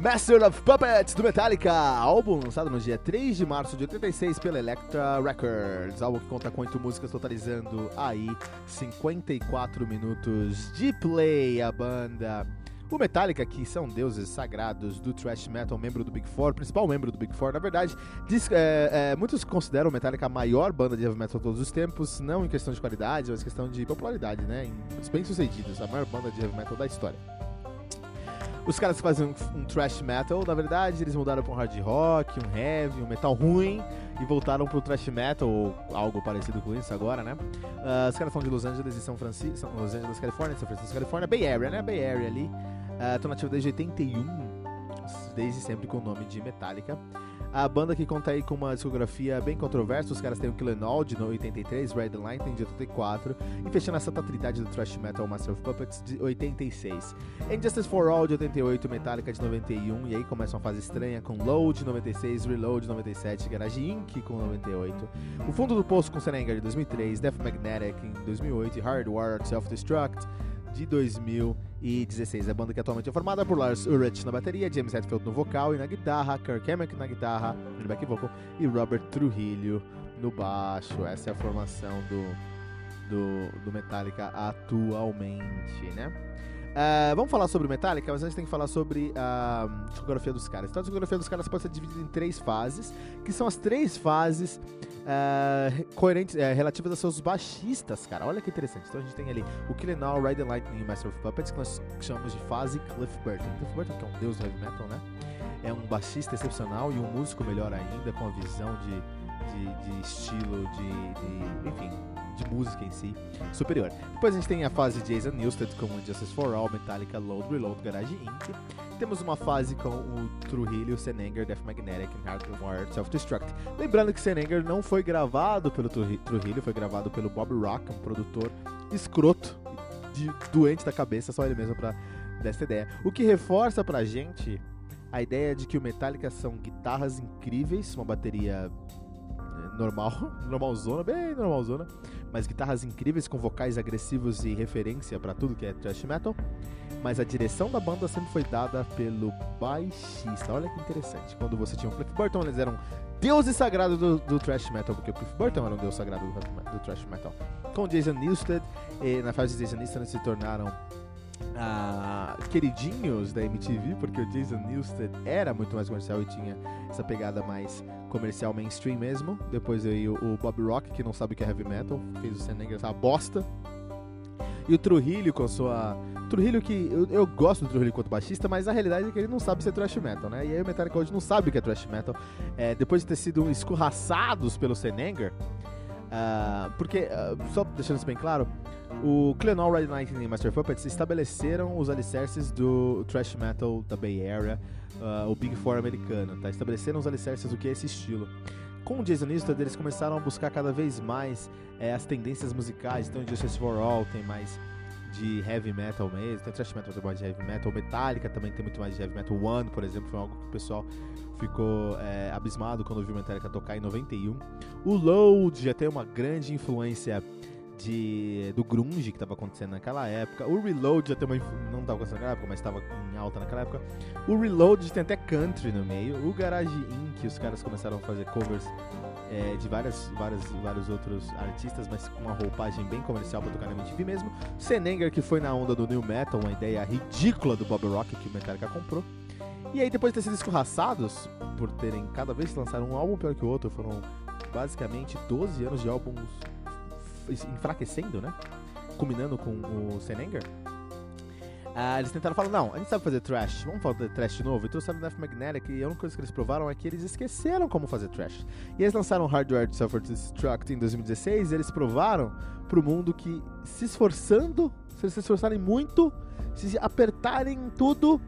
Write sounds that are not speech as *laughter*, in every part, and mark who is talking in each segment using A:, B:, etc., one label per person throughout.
A: Master of Puppets do Metallica, álbum lançado no dia 3 de março de 86 pela Elektra Records, álbum que conta com 8 músicas totalizando aí 54 minutos de play a banda. O Metallica, que são deuses sagrados do thrash metal, membro do Big Four, principal membro do Big Four, na verdade, diz, é, é, muitos consideram o Metallica a maior banda de heavy metal de todos os tempos, não em questão de qualidade, mas em questão de popularidade, né? Em, bem sucedidos, a maior banda de heavy metal da história. Os caras que fazem um, thrash metal, na verdade, eles mudaram para um hard rock, um heavy, um metal ruim e voltaram pro thrash metal ou algo parecido com isso agora, né? Uh, os caras são de Los Angeles e São Francisco, Los Angeles, Califórnia, São Francisco, Califórnia, Bay Area, né? Bay Area ali. Uh, nativos desde 81, desde sempre com o nome de Metallica. A banda que conta aí com uma discografia bem controversa, os caras têm o Killing All de 83, Red Lightning de 84 e fechando a Santa Trinidade do Thrash Metal Master of Puppets de 86. Injustice for All de 88, Metallica de 91 e aí começa uma fase estranha com Load de 96, Reload de 97, Garage Inc. com 98, O Fundo do Poço com Senenger de 2003, Death Magnetic em 2008 e Hardwired Self-Destruct de 2016. A banda que atualmente é formada por Lars Ulrich na bateria, James Hetfield no vocal e na guitarra, Kirk Hammett na guitarra, no back vocal e Robert Trujillo no baixo. Essa é a formação do, do, do Metallica atualmente, né? Uh, vamos falar sobre Metallica, mas antes tem que falar sobre a discografia dos caras. Então a discografia dos caras pode ser dividida em três fases, que são as três fases uh, coerentes, uh, relativas a seus baixistas, cara. Olha que interessante. Então a gente tem ali o Killenall, Ride the Lightning e Master of Puppets, que nós chamamos de fase Cliff Burton. Cliff Burton, que é um deus do heavy metal, né? É um baixista excepcional e um músico melhor ainda, com a visão de, de, de estilo, de, de enfim, de música em si superior. Depois a gente tem a fase de Jason Newsted com Justice for All, Metallica, Load, Reload, Garage Inc. Temos uma fase com o Trujillo, Senenger, Death Magnetic e Hardwired Self-Destruct. Lembrando que Senenger não foi gravado pelo Trujillo, foi gravado pelo Bob Rock, um produtor escroto, de, doente da cabeça, só ele mesmo pra dar essa ideia. O que reforça pra gente a ideia de que o Metallica são guitarras incríveis, uma bateria normal, *laughs* normalzona, bem normalzona, mas guitarras incríveis com vocais agressivos e referência para tudo que é thrash metal. Mas a direção da banda sempre foi dada pelo baixista. Olha que interessante. Quando você tinha o Cliff Burton, eles eram deuses sagrados do, do thrash metal, porque o Cliff Burton era um deus sagrado do, do thrash metal. Com Jason Newsted, na fase de Jason Newsted eles se tornaram ah, queridinhos da MTV, porque o Jason Newsted era muito mais comercial e tinha essa pegada mais comercial mainstream mesmo. Depois aí o, Bob Rock, que não sabe o que é heavy metal, fez o Senegal essa bosta. E o Trujillo com sua. Trujillo que. Eu, eu, gosto do Trujillo quanto baixista, mas a realidade é que ele não sabe ser thrash metal, né? E aí o Metallica hoje não sabe o que é thrash metal. É, depois de ter sido escorraçados pelo Senenger. Uh, porque, uh, só deixando isso bem claro, o Clenol, Red Knight e Master Puppets estabeleceram os alicerces do thrash metal da Bay Area, uh, o Big Four americano, tá? Estabeleceram os alicerces do que é esse estilo. Com o Jason Newsted, eles começaram a buscar cada vez mais é, as tendências musicais. Então, Justice for All tem mais de heavy metal mesmo, tem thrash metal, tem mais de heavy metal. Metallica também tem muito mais de heavy metal. One, por exemplo, foi algo que o pessoal ficou é, abismado quando viu Metallica tocar em 91. O Load já tem uma grande influência de, do grunge que estava acontecendo naquela época. O Reload já tem uma não estava acontecendo naquela época, mas estava em alta naquela época. O Reload tem até country no meio. O Garage Inc, os caras começaram a fazer covers é, de várias, várias, vários outros artistas, mas com uma roupagem bem comercial pra tocar na MTV mesmo. Senenger, que foi na onda do New Metal, uma ideia ridícula do Bob Rock que o Metallica comprou. E aí, depois de ter sido escorraçados, por terem cada vez lançaram um álbum pior que o outro, foram basicamente 12 anos de álbuns enfraquecendo, né? Culminando com o Senenger. Ah, eles tentaram falar, não, a gente sabe fazer trash, vamos fazer trash novo. E trouxeram Death Magnetic e a única coisa que eles provaram é que eles esqueceram como fazer trash. E eles lançaram Hardware Self-Destruct em 2016 e eles provaram pro mundo que se esforçando, se eles se esforçarem muito, se apertarem tudo,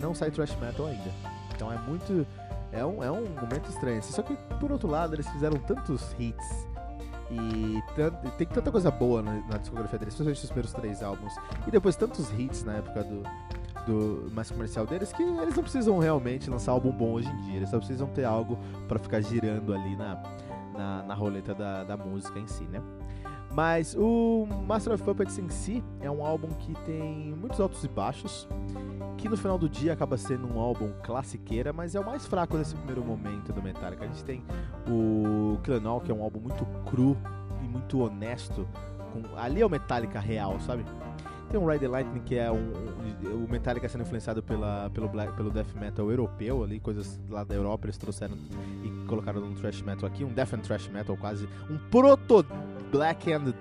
A: não sai trash metal ainda. Então é muito. É um, é um momento estranho. Só que, por outro lado, eles fizeram tantos hits e tem tanta coisa boa na, na, discografia deles, especialmente os primeiros três álbuns. E depois tantos hits na época do, do mais comercial deles que eles não precisam realmente lançar álbum bom hoje em dia. Eles só precisam ter algo para ficar girando ali na, na, na roleta da, da música em si, né? Mas o Master of Puppets em si é um álbum que tem muitos altos e baixos, que no final do dia acaba sendo um álbum classiqueira, mas é o mais fraco desse primeiro momento do Metallica. A gente tem o Killenol, que é um álbum muito cru e muito honesto. Com... Ali é o Metallica real, sabe? Tem o Ride the Lightning, que é um, o Metallica sendo influenciado pela, pelo, black, pelo death metal europeu, ali, coisas lá da Europa eles trouxeram e colocaram no thrash metal aqui, um death and thrash metal quase, um proto black and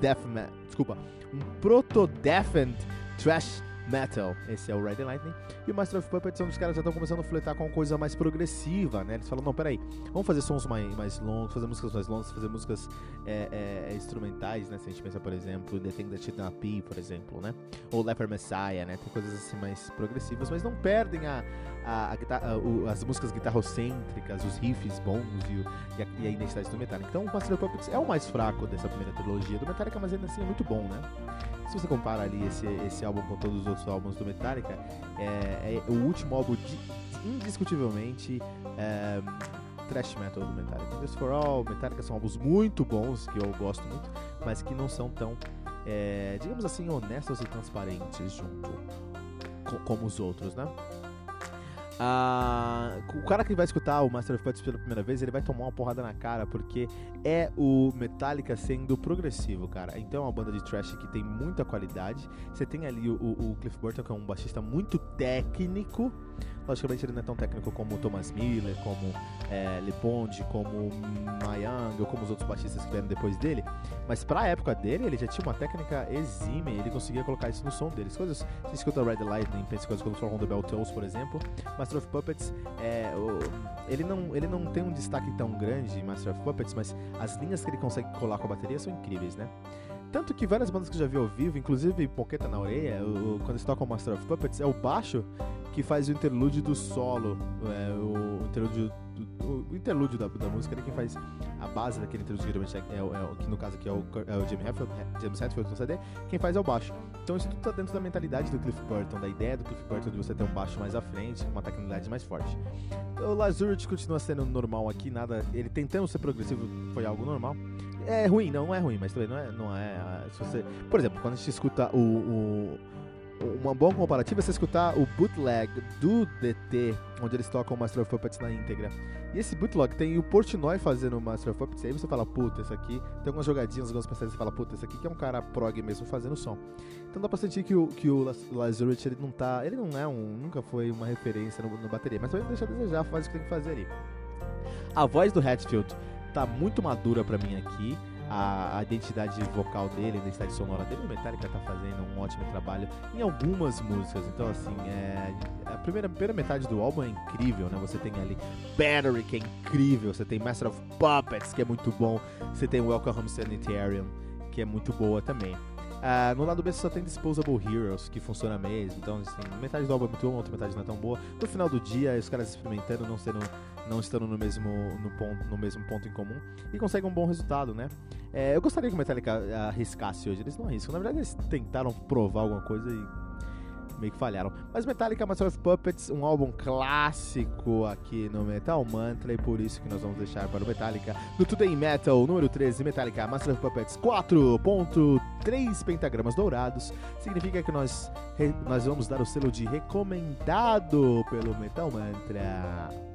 A: death metal, desculpa, um proto death and thrash Metal, esse é o Riding Lightning. E o Master of Puppets são os caras já estão começando a fletar com uma coisa mais progressiva, né? Eles falam, não, peraí, vamos fazer sons mais, mais longos, fazer músicas mais longas, fazer músicas é, é, instrumentais, né? Se a gente pensa, por exemplo, The Thing That Should Not Be, por exemplo, né? Ou Leper Messiah, né? Tem coisas assim mais progressivas, mas não perdem a, a, a, guitarra, o, as músicas guitarrocêntricas, os riffs bons e, e, a, e, a, identidade do Metallica. Então, o Master of Puppets é o mais fraco dessa primeira trilogia do Metallica, mas ainda assim é muito bom, né? Se você compara ali esse, esse álbum com todos os outros álbuns do Metallica, é, é o último álbum de, indiscutivelmente é, thrash metal do Metallica. Just for All, Metallica são álbuns muito bons, que eu gosto muito, mas que não são tão, é, digamos assim, honestos e transparentes junto como os outros, né? Ah, o cara que vai escutar o Master of Puppets pela primeira vez, ele vai tomar uma porrada na cara, porque é o Metallica sendo progressivo, cara. Então é uma banda de trash que tem muita qualidade. Você tem ali o, o Cliff Burton, que é um baixista muito técnico. Logicamente ele não é tão técnico como Thomas Miller, como é, Bond, como Mayang ou como os outros baixistas que vieram depois dele. Mas pra época dele, ele já tinha uma técnica exímia ele conseguia colocar isso no som dele. coisas, você escuta Red Lightning, pensa coisas como From the Bell Tolls, por exemplo. Master of Puppets, é, o, ele, não, ele não tem um destaque tão grande em Master of Puppets, mas as linhas que ele consegue colar com a bateria são incríveis, né? Tanto que várias bandas que eu já vi ao vivo, inclusive Poqueta na Orelha, o, quando eles tocam Master of Puppets, é o baixo que faz o interlúdio do solo, é, o interlúdio do, o da, da música, ele quem faz a base daquele interlúdio que é, é, é, que no caso aqui é o, é o James Hetfield, James Hetfield no CD, quem faz é o baixo. Então isso tudo tá dentro da mentalidade do Cliff Burton, da ideia do Cliff Burton de você ter um baixo mais à frente, uma tecnologia mais forte. O Lazurich continua sendo normal aqui, nada, ele tentando ser progressivo foi algo normal. É ruim, não, é ruim, mas também não é. Não é ah, se você, por exemplo, quando a gente escuta o, o uma boa comparativa é você escutar o bootleg do DT, onde eles tocam o Master of Puppets na íntegra. E esse bootleg tem o Portnoy fazendo o Master of Puppets, aí você fala, puta, esse aqui tem algumas jogadinhas, algumas passagens, você fala, puta, esse aqui que é um cara prog mesmo fazendo som. Então dá pra sentir que o, que o Lazarus, ele não tá, ele não é um, nunca foi uma referência no bateria, mas também deixa a desejar, faz o que tem que fazer ali. A voz do Hatfield tá muito madura para mim aqui. A, a, identidade vocal dele, a identidade sonora dele, o Metallica tá fazendo um ótimo trabalho em algumas músicas. Então, assim, é, a primeira, primeira metade do álbum é incrível, né? Você tem ali Battery, que é incrível. Você tem Master of Puppets, que é muito bom. Você tem Welcome Home Sanitarium, que é muito boa também. Uh, no lado B só tem Disposable Heroes, que funciona mesmo. Então, assim, metade do álbum é muito bom, outra metade não é tão boa. No final do dia, os caras experimentando, não sendo, não estando no mesmo, no ponto, no mesmo ponto em comum, e conseguem um bom resultado, né? É, eu gostaria que o Metallica arriscasse hoje. Eles não arriscam. Na verdade, eles tentaram provar alguma coisa e meio que falharam. Mas Metallica Master of Puppets, um álbum clássico aqui no Metal Mantra, e por isso que nós vamos deixar para o Metallica no Today Metal número 13, Metallica Master of Puppets 4.3 pentagramas dourados. Significa que nós, nós vamos dar o selo de recomendado pelo Metal Mantra.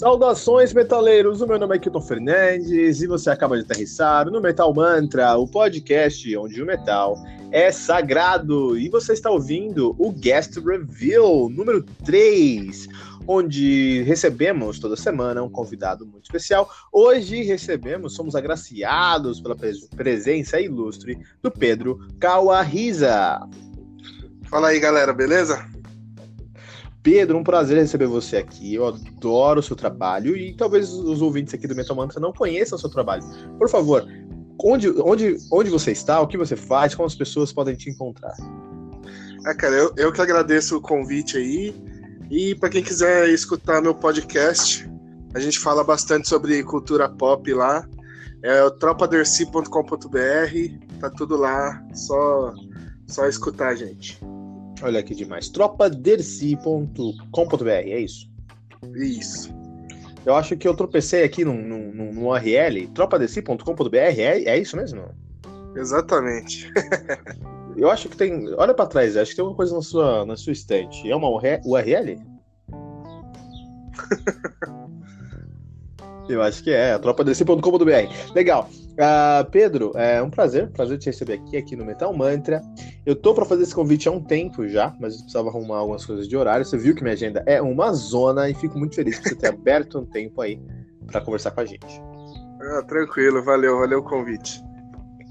A: Saudações, metaleiros! O meu nome é Kilton Fernandes e você acaba de aterrissar no Metal Mantra, o podcast onde o metal é sagrado. E você está ouvindo o Guest Reveal número 3 onde recebemos toda semana um convidado muito especial. Hoje recebemos, somos agraciados pela presença ilustre do Pedro Kawahisa.
B: Fala aí, galera, beleza?
A: Pedro, um prazer receber você aqui. Eu adoro o seu trabalho e talvez os ouvintes aqui do Metal Mantra não conheçam o seu trabalho. Por favor, onde, onde, onde você está, o que você faz, como as pessoas podem te encontrar?
B: Ah, cara, eu, eu que agradeço o convite aí. E para quem quiser escutar meu podcast, a gente fala bastante sobre cultura pop lá. É o tropaderci.com.br, tá tudo lá, só só escutar, gente.
A: Olha que demais. tropaderci.com.br, é isso?
B: Isso.
A: Eu acho que eu tropecei aqui no, no, no, no URL, tropaderci.com.br, é, é isso mesmo?
B: Exatamente. *laughs*
A: eu acho que tem. Olha para trás, acho que tem alguma coisa na sua, na sua estante. É uma URL? *laughs* eu acho que é, tropaderci.com.br. Legal. Uh, Pedro, é um prazer, prazer te receber aqui, aqui no Metal Mantra. Eu tô para fazer esse convite há um tempo já, mas eu precisava arrumar algumas coisas de horário. Você viu que minha agenda é uma zona e fico muito feliz por você ter *laughs* aberto um tempo aí para conversar com a gente.
B: Ah, tranquilo, valeu, valeu o convite.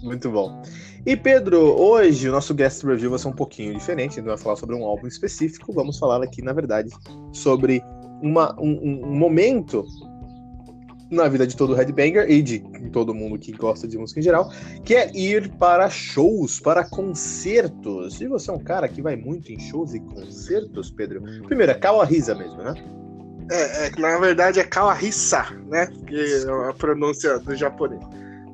A: Muito bom. E Pedro, hoje o nosso guest review vai ser um pouquinho diferente, gente vai falar sobre um álbum específico. Vamos falar aqui, na verdade, sobre uma, um, um momento na vida de todo headbanger e de todo mundo que gosta de música em geral, que é ir para shows, para concertos. E você é um cara que vai muito em shows e concertos, Pedro? Primeiro, é Kawahisa mesmo, né?
B: É, é na verdade é Kawahisa, né? Que é a pronúncia do japonês.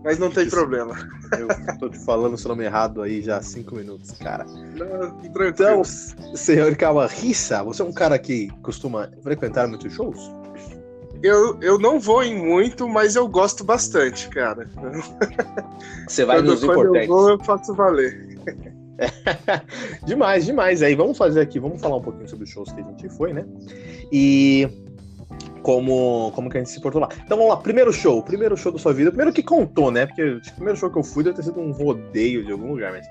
B: Mas não tem problema.
A: Eu tô te falando seu nome errado aí já há cinco minutos, cara.
B: Não,
A: então, senhor Kawahisa, você é um cara que costuma frequentar muitos shows?
B: Eu, eu não vou em muito, mas eu gosto bastante, cara.
A: Você vai
B: quando,
A: nos
B: quando
A: importantes.
B: Eu vou, eu faço valer. *laughs*
A: demais, demais. Aí vamos fazer aqui, vamos falar um pouquinho sobre os shows que a gente foi, né? E como, como que a gente se portou lá. Então vamos lá, primeiro show, primeiro show da sua vida, primeiro que contou, né? Porque o primeiro show que eu fui deve ter sido um rodeio de algum lugar, mas.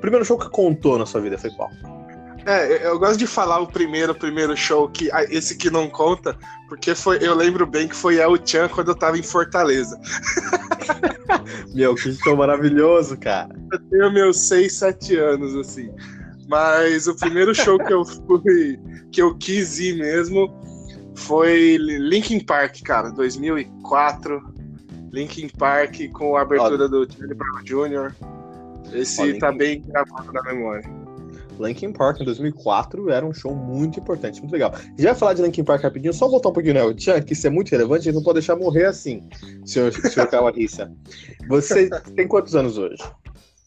A: Primeiro show que contou na sua vida foi qual?
B: É, eu gosto de falar o primeiro, primeiro show, que esse que não conta, porque foi, eu lembro bem que foi El Chan quando eu tava em Fortaleza. *laughs*
A: Meu, que show maravilhoso, cara.
B: Eu tenho meus 6, 7 anos, assim. Mas o primeiro show que eu fui, que eu quis ir mesmo, foi Linkin Park, cara, 2004. Linkin Park com a abertura Ó, do Charlie Brown Jr. Esse Ó, tá bem gravado na memória.
A: Linkin Park em 2004 era um show muito importante, muito legal. Já falar de Linkin Park rapidinho, só voltar um pouquinho, né? Tchan, que isso é muito relevante, a gente não pode deixar morrer assim, senhor, senhor *laughs* Kawarissa. Você tem quantos anos hoje?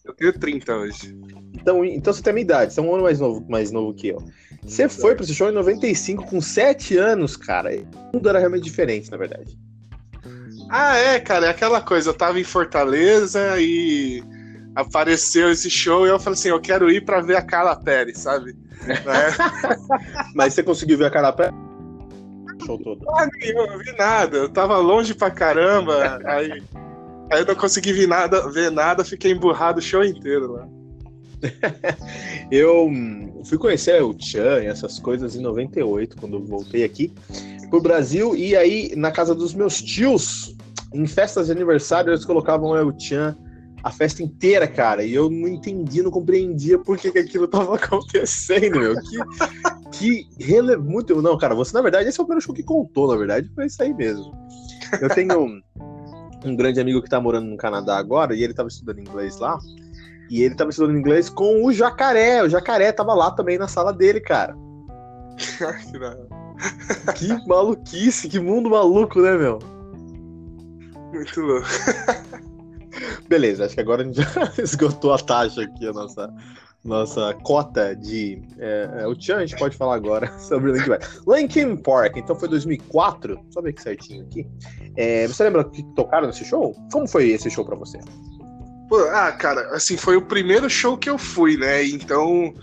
B: Eu tenho 30 hoje.
A: Então, então você tem a minha idade, você é um ano mais novo, mais novo que eu. Você foi para esse show em 95 com 7 anos, cara. O mundo era realmente diferente, na verdade.
B: Ah, é, cara, é aquela coisa. Eu tava em Fortaleza e apareceu esse show e eu falei assim, eu quero ir para ver a Carla Pérez, sabe? *laughs*
A: É. Mas você conseguiu ver a Carla Pérez? Show todo.
B: Ah, eu não vi nada, eu tava longe pra caramba, aí, aí eu não consegui ver nada, ver nada, fiquei emburrado o show inteiro lá. *laughs*
A: eu fui conhecer o Chan e essas coisas em 98, quando eu voltei aqui pro Brasil, e aí na casa dos meus tios, em festas de aniversário, eles colocavam o Chan a festa inteira, cara. E eu não entendi, não compreendia por que, que aquilo tava *laughs* acontecendo, meu. Que, que rele... muito. Não, cara, você, na verdade, esse é o primeiro show que contou, na verdade, foi isso aí mesmo. Eu tenho um, um grande amigo que tá morando no Canadá agora, e ele tava estudando inglês lá. E ele tava estudando inglês com o Jacaré. O Jacaré tava lá também na sala dele, cara. que maluquice, que mundo maluco, né, meu?
B: Muito louco.
A: Beleza, acho que agora a gente *laughs* já esgotou a taxa aqui, a nossa, nossa cota de. É, é, o Tchan, a gente pode falar agora *laughs* sobre Linkin Park. Linkin Park, então foi 2004, só ver que certinho aqui. É, você lembra que tocaram nesse show? Como foi esse show pra você?
B: Pô, ah, cara, assim, foi o primeiro show que eu fui, né? Então,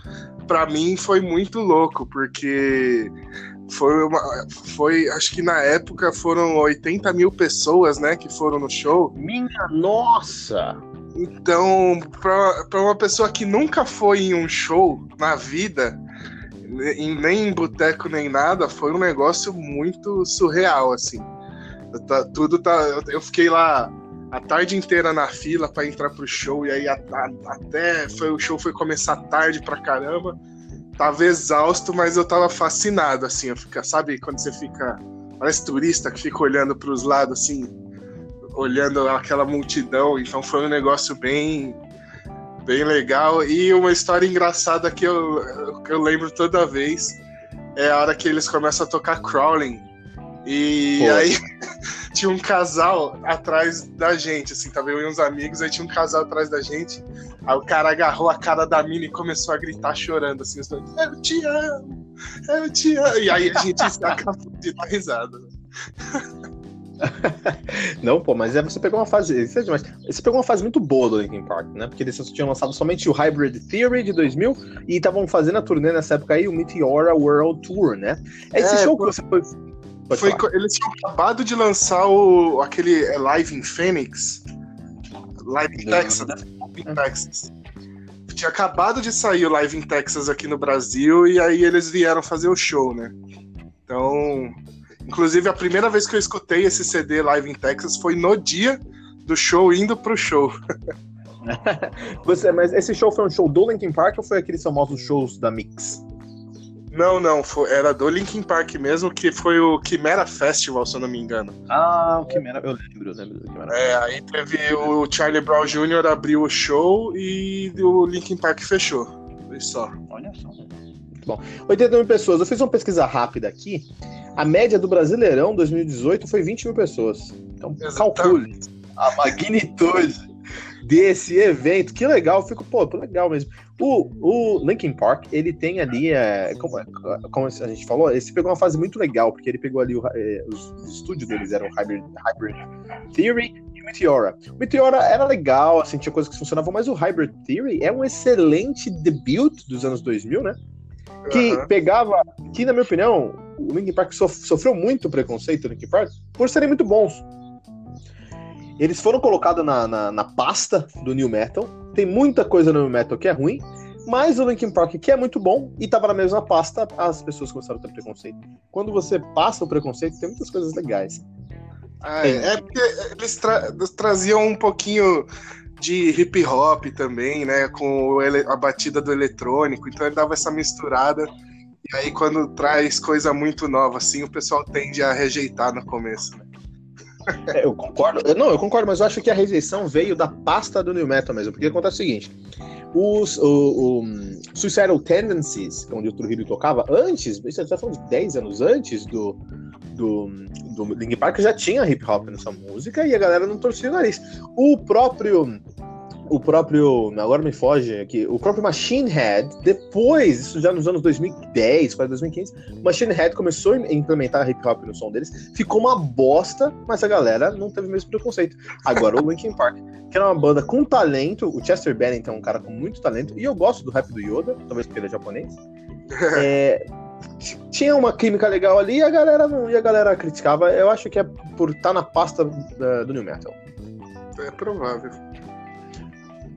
B: para mim foi muito louco, porque foi uma. Foi. Acho que na época foram 80 mil pessoas, né, que foram no show.
A: Minha nossa!
B: Então, para uma pessoa que nunca foi em um show na vida, nem em boteco nem nada, foi um negócio muito surreal, assim. Tá, tudo tá. Eu fiquei lá a tarde inteira na fila para entrar pro show, e aí a, a, até foi, o show foi começar tarde pra caramba. Tava exausto, mas eu tava fascinado, assim. Eu fica, sabe quando você fica. Parece turista que fica olhando pros lados, assim, olhando aquela multidão. Então foi um negócio bem bem legal. E uma história engraçada que eu, que eu lembro toda vez é a hora que eles começam a tocar Crawling. E Pô. aí *laughs* tinha um casal atrás da gente, assim, tava eu e uns amigos, aí tinha um casal atrás da gente. Aí o cara agarrou a cara da mina e começou a gritar chorando, assim, eu te amo, eu te amo. E aí a gente se acabou de dar risada. *laughs*
A: Não, pô, mas é, você pegou uma fase. Isso é demais. Você pegou uma fase muito boa do Linkin Park, né? Porque eles tinham lançado somente o Hybrid Theory de 2000 e estavam fazendo a turnê nessa época aí, o Meteora World Tour, né? É esse é, show que você foi.
B: Foi eles tinham acabado de lançar o, aquele é, Live in Phoenix. Live in Texas. Live in Texas. Tinha acabado de sair o Live in Texas aqui no Brasil e aí eles vieram fazer o show, né? Então, Inclusive, a primeira vez que eu escutei esse CD live em Texas foi no dia do show, indo pro show. *laughs*
A: Você, mas esse show foi um show do Linkin Park ou foi aqueles famosos shows da Mix?
B: Não, não, foi, era do Linkin Park mesmo, que foi o Chimera Festival, se eu não me engano.
A: Ah, o Chimera, eu lembro, eu lembro do Chimera.
B: É, aí teve o Charlie Brown Jr. abriu o show e o Linkin Park fechou. Foi só.
A: Olha só. Bom, 80 mil pessoas. Eu fiz uma pesquisa rápida aqui. A média do Brasileirão 2018 foi 20 mil pessoas. Então, Exatamente. calcule a magnitude desse evento. Que legal, fico, pô, legal mesmo. O, o Linkin Park, ele tem ali, é, como, como, a gente falou, ele pegou uma fase muito legal, porque ele pegou ali, o, é, os, os, estúdios deles eram Hybrid, Hybrid Theory e Meteora. O Meteora era legal, assim, tinha coisas que funcionavam, mas o Hybrid Theory é um excelente debut dos anos 2000, né? Que uhum. pegava, que na minha opinião, o Linkin Park sofreu muito preconceito, Linkin Park, por serem muito bons. Eles foram colocados na, na, na, pasta do New Metal. Tem muita coisa no New Metal que é ruim, mas o Linkin Park, que é muito bom, e tava na mesma pasta, as pessoas começaram a ter preconceito. Quando você passa o preconceito, tem muitas coisas legais.
B: Ah, é, é porque eles, tra traziam um pouquinho de hip hop também, né? Com a batida do eletrônico, então ele dava essa misturada. E aí, quando traz coisa muito nova, assim, o pessoal tende a rejeitar no começo, né?
A: É, eu concordo. Não, eu concordo, mas eu acho que a rejeição veio da pasta do New Metal mesmo. Porque acontece o seguinte: os, o, o Suicidal Tendencies, onde o Trujillo tocava, antes, isso já falando de 10 anos antes do, do, do Linkin Park, já tinha hip hop nessa música e a galera não torcia o nariz. O próprio o próprio. Agora me foge aqui. O próprio Machine Head, depois, isso já nos anos 2010, quase 2015, Machine Head começou a implementar hip hop no som deles. Ficou uma bosta, mas a galera não teve o mesmo preconceito. Agora, o Linkin Park, que era uma banda com talento, o Chester Bennington é um cara com muito talento, e eu gosto do rap do Yoda, talvez porque ele é japonês. *laughs* é, tinha uma química legal ali e a galera não e a galera criticava. Eu acho que é por estar tá na pasta uh, do New Metal.
B: É provável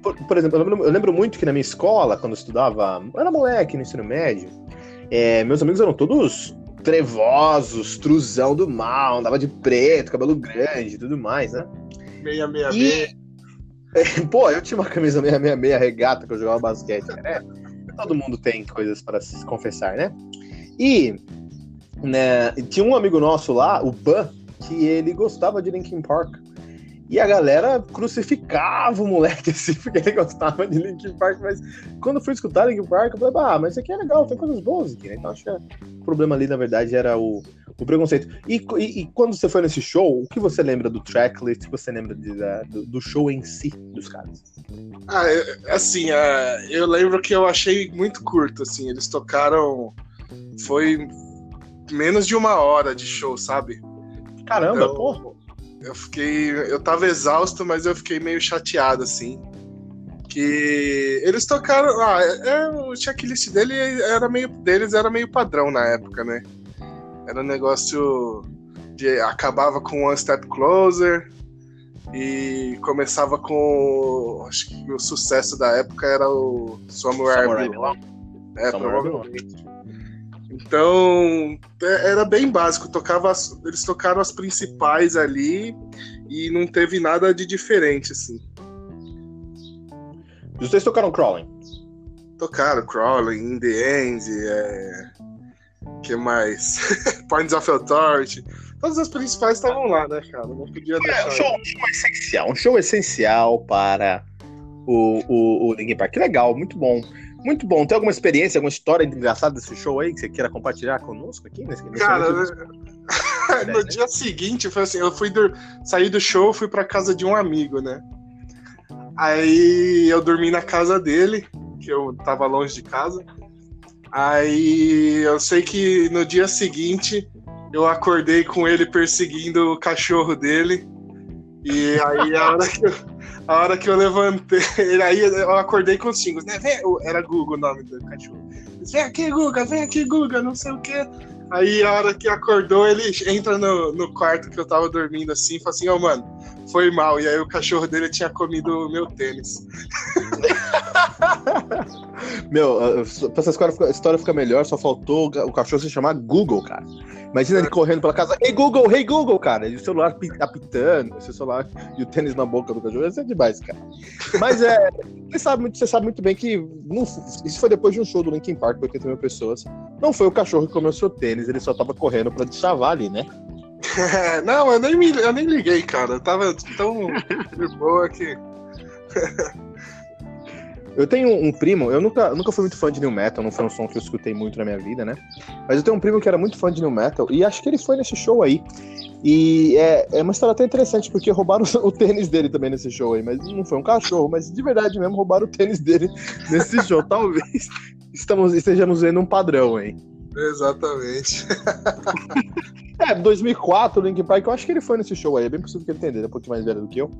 A: por, por exemplo, eu lembro, eu lembro, muito que na minha escola, quando eu estudava, eu era moleque no ensino médio, é, meus amigos eram todos trevosos, truzão do mal, andava de preto, cabelo grande e tudo mais, né?
B: 666.
A: É, pô, eu tinha uma camisa 666 regata que eu jogava basquete, né? Todo mundo tem coisas para se confessar, né? E né, tinha um amigo nosso lá, o Ban, que ele gostava de Linkin Park. E a galera crucificava o moleque *laughs* assim, porque ele gostava de Linkin Park, mas quando fui escutar Linkin Park, eu falei, ah, mas isso aqui é legal, tem coisas boas aqui, né? Então acho que o problema ali, na verdade, era o, o preconceito. E, e, e, quando você foi nesse show, o que você lembra do tracklist? O que você lembra de, da, do, do, show em si dos caras?
B: Ah, assim, uh, eu lembro que eu achei muito curto, assim, eles tocaram. Foi menos de uma hora de show, sabe?
A: Caramba, então, pô!
B: Eu fiquei. Eu tava exausto, mas eu fiquei meio chateado, assim. Que eles tocaram. Ah, é, é, o checklist dele era meio, deles era meio padrão na época, né? Era um negócio de acabava com One Step Closer e começava com acho que o sucesso da época era o Somewhere
A: Samurai
B: Belong. É, provavelmente. Então, é- era bem básico. Tocava as- eles tocaram as principais ali e não teve nada de diferente, assim.
A: E vocês tocaram Crawling.
B: Tocaram Crawling, In The End, é... que mais? *laughs* Points of Authority. Todas as principais estavam lá, né, cara? Não podia
A: É,
B: deixar.
A: um show, um show essencial, um show essencial para o, o, o Linkin Park. Que legal, muito bom. Muito bom. Tem alguma experiência, alguma história engraçada desse show aí que você queira compartilhar conosco aqui? Nesse, nesse
B: Cara,
A: momento? *laughs*
B: no dia seguinte, foi assim, eu fui dur... saí do show, fui pra casa de um amigo, né? Aí eu dormi na casa dele, que eu tava longe de casa. Aí eu sei que no dia seguinte eu acordei com ele perseguindo o cachorro dele. E aí a hora que eu, a hora que eu levantei, *laughs* aí eu acordei com os xingos, né? Vem, era Guga o nome do cachorro. Vem aqui, Guga, vem aqui, Guga, não sei o quê. Aí a hora que acordou, ele entra no, no quarto que eu tava dormindo assim e fala assim, ô mano, foi mal. E aí o cachorro dele tinha comido o meu tênis. *laughs*
A: Meu, pra essa história, a história ficar melhor, só faltou o ca- o cachorro se chamar Google, cara. Imagina ele correndo pela casa, hey Google, hey Google, cara. E o celular pi- apitando, seu celular e o tênis na boca do cachorro. Isso é demais, cara. Mas é. *laughs* Você sabe, muito- você sabe muito bem que não isso foi depois de um show do Linkin Park, com 80 mil pessoas. Não foi o cachorro que comeu seu tênis, ele só tava correndo pra destravar ali, né? *laughs*
B: não, eu nem, me, eu nem liguei, cara. Eu tava tão de boa que. *laughs*
A: Eu tenho um primo, eu nunca, nunca fui muito fã de New Metal, não foi um som que eu escutei muito na minha vida, né? Mas eu tenho um primo que era muito fã de New Metal e acho que ele foi nesse show aí. E é, é uma história até interessante, porque roubaram *laughs* o tênis dele também nesse show aí, mas não foi um cachorro, mas de verdade mesmo roubaram o tênis dele nesse show. Talvez estamos, estejamos vendo um padrão aí.
B: Exatamente.
A: É, 2004, o Linkin Park, eu acho que ele foi nesse show aí, é bem possível que ele tenha, ele é um pouquinho mais velho do que eu.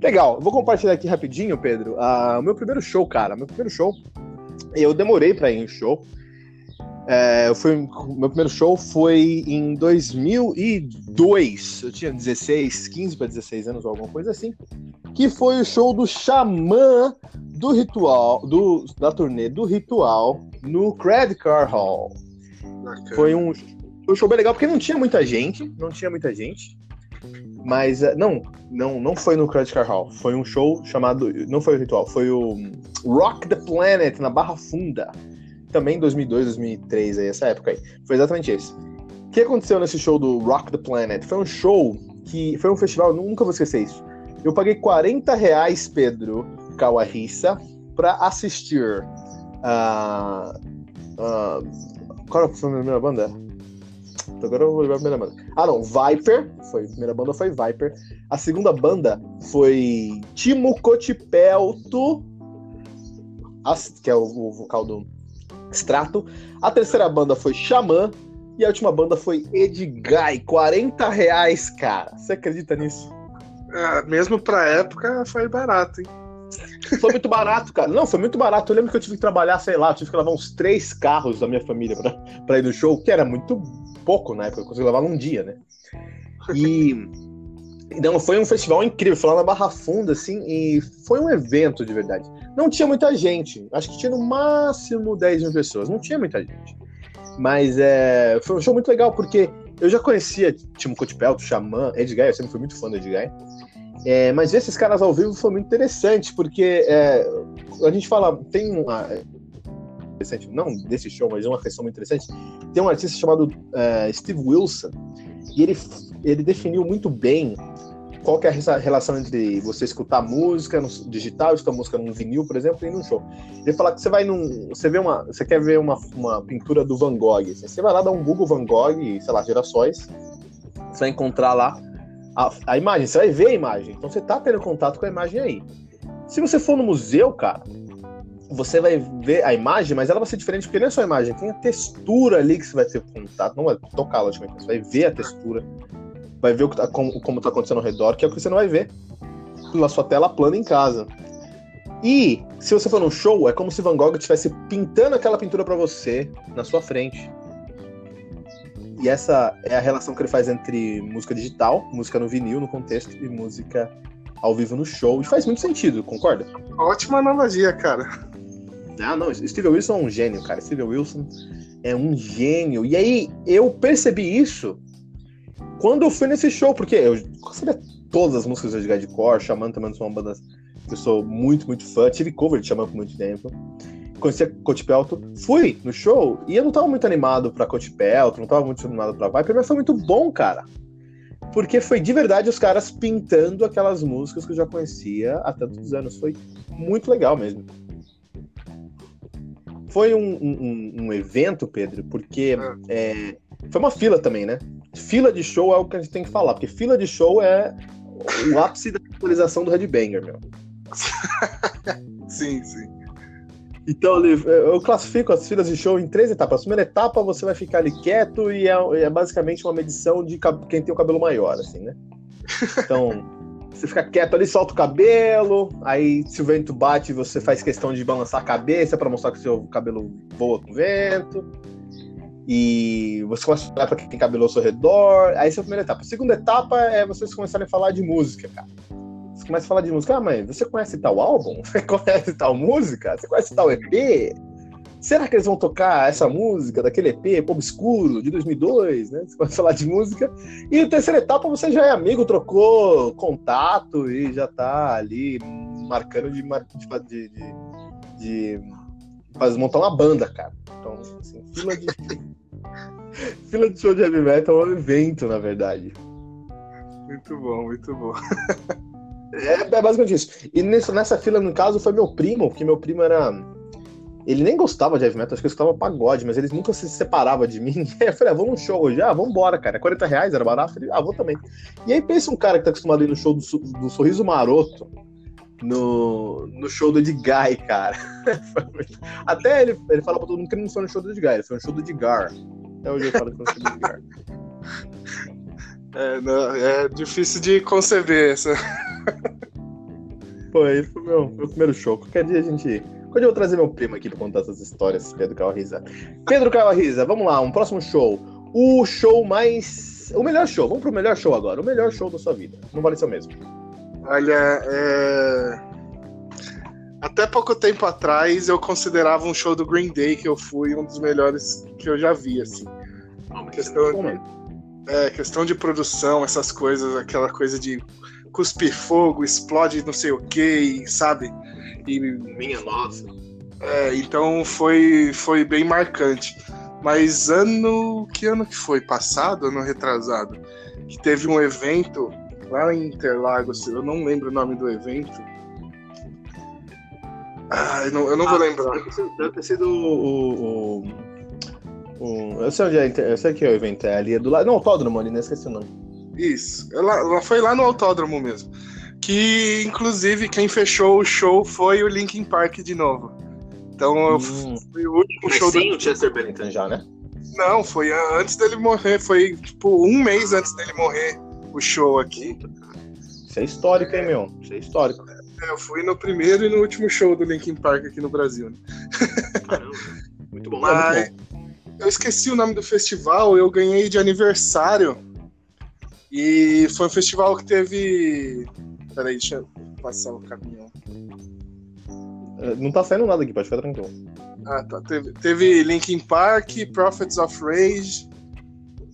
A: Legal, vou compartilhar aqui rapidinho, Pedro, ah, o meu primeiro show, cara, meu primeiro show, eu demorei pra ir em show, é, eu fui, meu primeiro show foi em 2002, eu tinha 16, 15 para 16 anos ou alguma coisa assim, que foi o show do Xamã do Ritual, do, da turnê do Ritual no Credit Card Hall. Foi um, foi um show bem legal porque não tinha muita gente, não tinha muita gente. Mas eh, não, não, não foi no Credit Card Hall. Foi um show chamado, não foi o ritual, foi o Rock the Planet na Barra Funda. Também em 2002, 2003 aí, essa época aí. Foi exatamente esse. O que aconteceu nesse show do Rock the Planet? Foi um show que foi um festival, nunca vou esquecer isso. Eu paguei 40 reais, Pedro Kawarissa, pra assistir a. a qual foi a primeira banda? Agora eu vou lembrar a primeira banda. Ah, não, Viper. Foi, a primeira banda foi Viper. A segunda banda foi Timo Cotipelto, que é o, o vocal do Strato. A terceira banda foi Xamã. E a última banda foi Edguy. 40 reais, cara. Você acredita nisso?
B: É, mesmo pra época foi barato, hein?
A: Foi muito barato, cara. Não, foi muito barato. Eu lembro que eu tive que trabalhar, sei lá, eu tive que levar uns três carros da minha família pra, pra ir no show, que era muito pouco na época, eu consegui levar num dia, né? E. *laughs* Não, foi um festival incrível, foi lá na Barra Funda, assim, e foi um evento de verdade. Não tinha muita gente, acho que tinha no máximo 10 mil pessoas, não tinha muita gente. Mas é, foi um show muito legal, porque eu já conhecia Timo Cotipelto, Xamã, Edguy, eu sempre fui muito fã do Edguy. É, mas ver esses caras ao vivo foi muito interessante, porque é, a gente fala, tem uma. Interessante, não desse show, mas uma questão muito interessante. Tem um artista chamado é, Steve Wilson, e ele, ele definiu muito bem qual que é essa relação entre você escutar música no digital, escutar música num vinil, por exemplo, e num show. Ele fala que você vai num. Você vê uma. Você quer ver uma, uma pintura do Van Gogh. assim, você vai lá dar um Google Van Gogh, sei lá, gerações. Você vai encontrar lá a, a imagem, você vai ver a imagem. Então você tá tendo contato com a imagem aí. Se você for no museu, cara, você vai ver a imagem, mas ela vai ser diferente, porque não é só a imagem, tem a textura ali que você vai ter contato. Não vai tocar, logicamente, você vai ver a textura, vai ver o que tá, como, como tá acontecendo ao redor, que é o que você não vai ver na sua tela plana em casa. E se você for num show, é como se Van Gogh estivesse pintando aquela pintura para você na sua frente. e essa é a relação que ele faz entre música digital, música no vinil, no contexto, e música ao vivo no show. E faz muito sentido, concorda?
B: Ótima analogia, cara.
A: Ah, não, Steven Wilson é um gênio, cara. Steven Wilson é um gênio. E aí, eu percebi isso quando eu fui nesse show, porque eu sabia todas as músicas de Guide Core, Xamã também são uma banda que eu sou muito, muito fã. Tive cover de Xamã por muito tempo. Conheci Coach Pelto, fui no show e eu não tava muito animado pra Coach Pelto, não tava muito animado pra Viper, mas foi muito bom, cara. Porque foi de verdade os caras pintando aquelas músicas que eu já conhecia há tantos anos. Foi muito legal mesmo. Foi um, um, um evento, Pedro, porque é, foi uma fila também, né? Fila de show é o que a gente tem que falar, porque fila de show é o ápice da atualização do Headbanger, meu. *laughs*
B: sim, sim.
A: Então, eu classifico as filas de show em três etapas. A primeira etapa, você vai ficar ali quieto e é, é basicamente uma medição de quem tem o cabelo maior, assim, né? Então, você fica quieto ali, solta o cabelo, aí se o vento bate, você faz questão de balançar a cabeça para mostrar que o seu cabelo voa com o vento. E você começa a olhar para quem tem cabelo ao seu redor. Aí essa é a primeira etapa. A segunda etapa é vocês começarem a falar de música, cara. Você começa a falar de música. Ah, mãe, você conhece tal álbum? *laughs* Você conhece tal música? Você conhece tal EP? Será que eles vão tocar essa música daquele EP Obscuro de 2002, né? Você a falar de música. E a terceira etapa você já é amigo, trocou contato e já tá ali marcando de, de, de, de, de montar uma banda, cara. Então, assim, fila de. *laughs* fila de show de heavy metal é um evento, na verdade.
B: Muito bom, muito bom. *laughs*
A: é, é basicamente isso. E nessa, nessa fila, no caso, foi meu primo, porque meu primo era. Ele nem gostava de heavy metal, acho que ele escutava pagode, mas ele nunca se separava de mim. *laughs* Aí eu falei, ah, vamos num show hoje? Ah, vamos embora, cara. 40 reais, era barato. Eu falei, ah, vou também. E aí pensa um cara que tá acostumado a ir no show do, do Sorriso Maroto, no, no show do Edguy, cara. *laughs* Até ele, ele fala pra todo mundo que ele não foi no show do Edguy, ele foi no show do Edgar. Até hoje ele fala que foi no show do Edgar. *laughs*
B: É, não, é difícil de conceber essa.
A: Foi, foi meu, meu primeiro show. Qualquer dia a gente. Quando eu vou trazer meu primo aqui pra contar essas histórias, Pedro Calriza. Pedro Calriza, vamos lá, um próximo show. O show mais. O melhor show, vamos pro melhor show agora. O melhor show da sua vida. Não vale ser o mesmo.
B: Olha, é... até pouco tempo atrás eu considerava um show do Green Day que eu fui um dos melhores que eu já vi, assim. Oh, questão, de, é, questão de produção, essas coisas, aquela coisa de cuspir fogo, explode não sei o que, sabe?
A: E minha nossa.
B: É, então foi, foi bem marcante. Mas ano. Que ano que foi? Passado, ano retrasado? Que teve um evento lá em Interlagos, eu não lembro o nome do evento. Ah, eu não, eu não ah, vou lembrar.
A: Deve ter sido o, o, o, Eu sei onde é, eu sei que é o evento, é ali é do lado. Não, autódromo ali, não esqueci o nome.
B: Isso, ela, ela foi lá no autódromo mesmo. Que inclusive quem fechou o show foi o Linkin Park de novo. Então hum. foi o último show
A: sem do... o Chester Bennington já, né?
B: Não, foi antes dele morrer, foi tipo um mês antes dele morrer o show aqui.
A: Isso é histórico, hein, meu? Isso é histórico.
B: É, eu fui no primeiro e no último show do Linkin Park aqui no Brasil. Né?
A: Caramba, muito bom.
B: Mas, muito bom. Eu esqueci o nome do festival, eu ganhei de aniversário. E foi um festival que teve. Peraí, deixa eu passar o caminhão.
A: É, não tá saindo nada aqui, pode ficar tranquilo.
B: Ah, tá. Teve, teve Linkin Park, Prophets of Rage,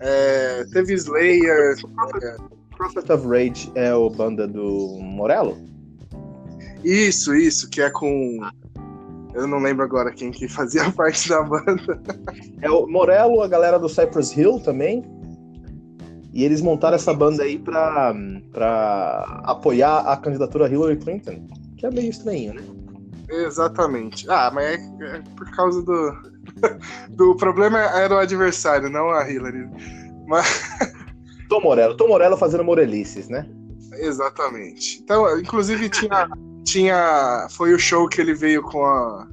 B: é, teve Slayer.
A: É. Prophet of Rage é a banda do Morello?
B: Isso, isso, que é com. Eu não lembro agora quem que fazia *laughs* parte da banda.
A: É o Morello, a galera do Cypress Hill também. E eles montaram essa banda aí pra, pra apoiar a candidatura Hillary Clinton. Que é meio estranho, né?
B: Exatamente. Ah, mas é, é por causa do. *laughs* do problema era o adversário, não a Hillary. Mas. *laughs*
A: Tom Morello. Tom Morello fazendo morelices, né?
B: Exatamente. Então, inclusive tinha. tinha foi o show que ele veio com a.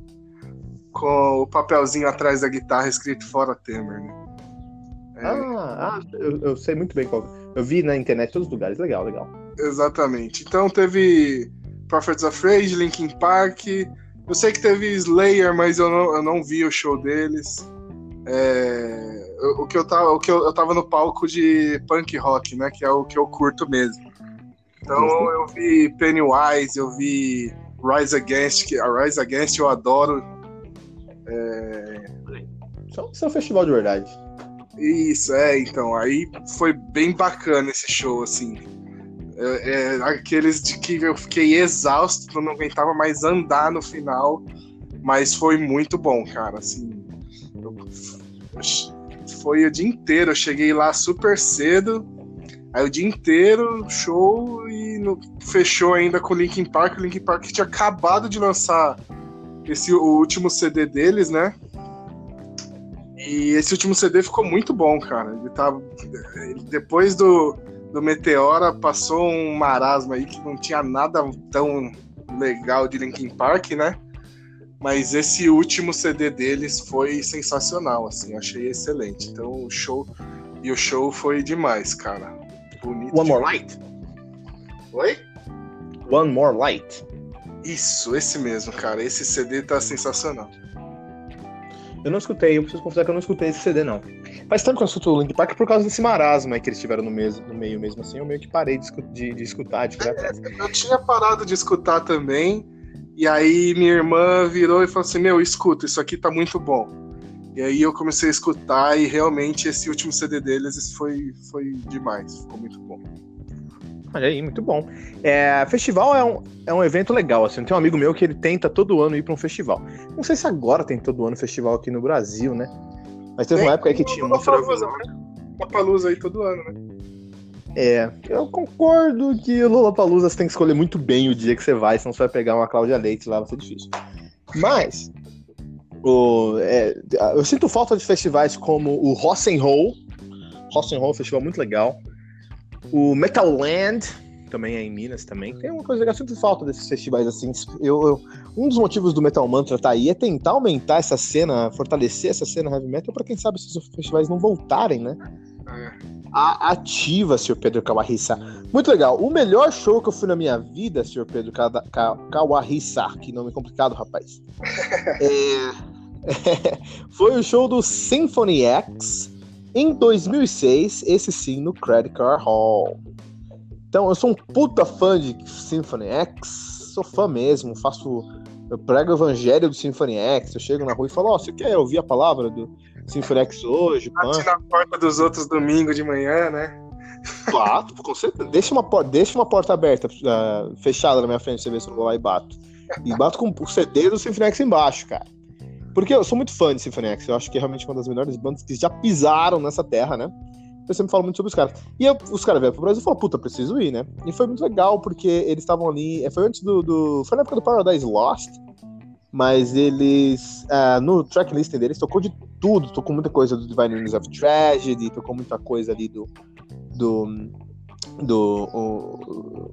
B: com o papelzinho atrás da guitarra escrito Fora Temer, né?
A: É... Ah, ah eu, eu, sei muito bem qual. Eu vi na internet todos os lugares. Legal, legal.
B: Exatamente. Então teve Prophets of Rage, Linkin Park. Eu sei que teve Slayer, mas eu não, eu não vi o show deles. É... o que eu tava, o que eu, eu tava no palco de punk rock, né? Que é o que eu curto mesmo. Então uhum. eu vi Pennywise, eu vi Rise Against, que a Rise Against eu adoro.
A: É... Isso é um festival de verdade.
B: Isso, é, então. Aí foi bem bacana esse show, assim. É, é, aqueles de que eu fiquei exausto, não aguentava mais andar no final. Mas foi muito bom, cara. Assim, eu, foi o dia inteiro. Eu cheguei lá super cedo. Aí o dia inteiro, show, e no, fechou ainda com o Linkin Park. O Linkin Park tinha acabado de lançar esse, o último CD deles, né? E esse último CD ficou muito bom, cara. Ele tava. Depois do, do Meteora, passou um marasmo aí que não tinha nada tão legal de Linkin Park, né? Mas esse último CD deles foi sensacional, assim, achei excelente. Então o show. E o show foi demais, cara.
A: Bonito. One demais. More Light?
B: Oi?
A: One More Light.
B: Isso, esse mesmo, cara. Esse CD tá sensacional.
A: Eu não escutei, eu preciso confessar que eu não escutei esse CD, não. Faz tempo que eu escuto o Link Park por causa desse marasmo que eles tiveram no, no meio mesmo, assim. Eu meio que parei de, de, de escutar, de é,
B: Eu tinha parado de escutar também, e aí minha irmã virou e falou assim: Meu, escuta, isso aqui tá muito bom. E aí eu comecei a escutar, e realmente esse último CD deles foi, foi demais, ficou muito bom.
A: Olha aí, muito bom. É, festival é um, é um evento legal, assim. Tem um amigo meu que ele tenta todo ano ir para um festival. Não sei se agora tem todo ano festival aqui no Brasil, né? Mas teve tem, uma época aí que tinha uma
B: Palusa, né? Uma palusa aí todo ano, né?
A: É, eu concordo que o Lollapalooza você tem que escolher muito bem o dia que você vai, senão você vai pegar uma Cláudia Leite lá, vai ser difícil. Mas, o, é, eu sinto falta de festivais como o Rock'n'Roll. Rock'n'Roll é um festival muito legal. O Metal Land também é em Minas também. Tem uma coisa que eu sinto falta desses festivais assim. Eu, eu, um dos motivos do Metal Mantra tá aí é tentar aumentar essa cena, fortalecer essa cena heavy metal para quem sabe se os festivais não voltarem, né? A ativa, Sr. Pedro Kawarissa. Muito legal. O melhor show que eu fui na minha vida, Sr. Pedro Kawarissa, que nome complicado, rapaz. *laughs* *laughs* é, foi o show do Symphony X em 2006, esse sim, no Credit Card Hall. Então, eu sou um puta fã de Symphony X, sou fã mesmo, faço. Eu prego o evangelho do Symphony X, eu chego na rua e falo, ó, oh, você quer ouvir a palavra do Symphony X hoje?
B: Bate na porta dos outros domingo de manhã, né?
A: Bato, com certeza. Deixa uma, deixa uma porta aberta, uh, fechada na minha frente, você vê se eu não vou lá e bato. E bato com o CD do Symphony X embaixo, cara. Porque eu sou muito fã de Symphony X, eu acho que é realmente uma das melhores bandas que já pisaram nessa terra, né? Eu sempre falo muito sobre os caras. E eu, os caras vieram pro Brasil e falaram, puta, preciso ir, né? E foi muito legal, porque eles estavam ali. É, foi antes do, do, Foi na época do Paradise Lost. Mas eles. Uh, no tracklist deles tocou de tudo. Tocou muita coisa do Divine Wings of Tragedy, tocou muita coisa ali do. Do. Do. O,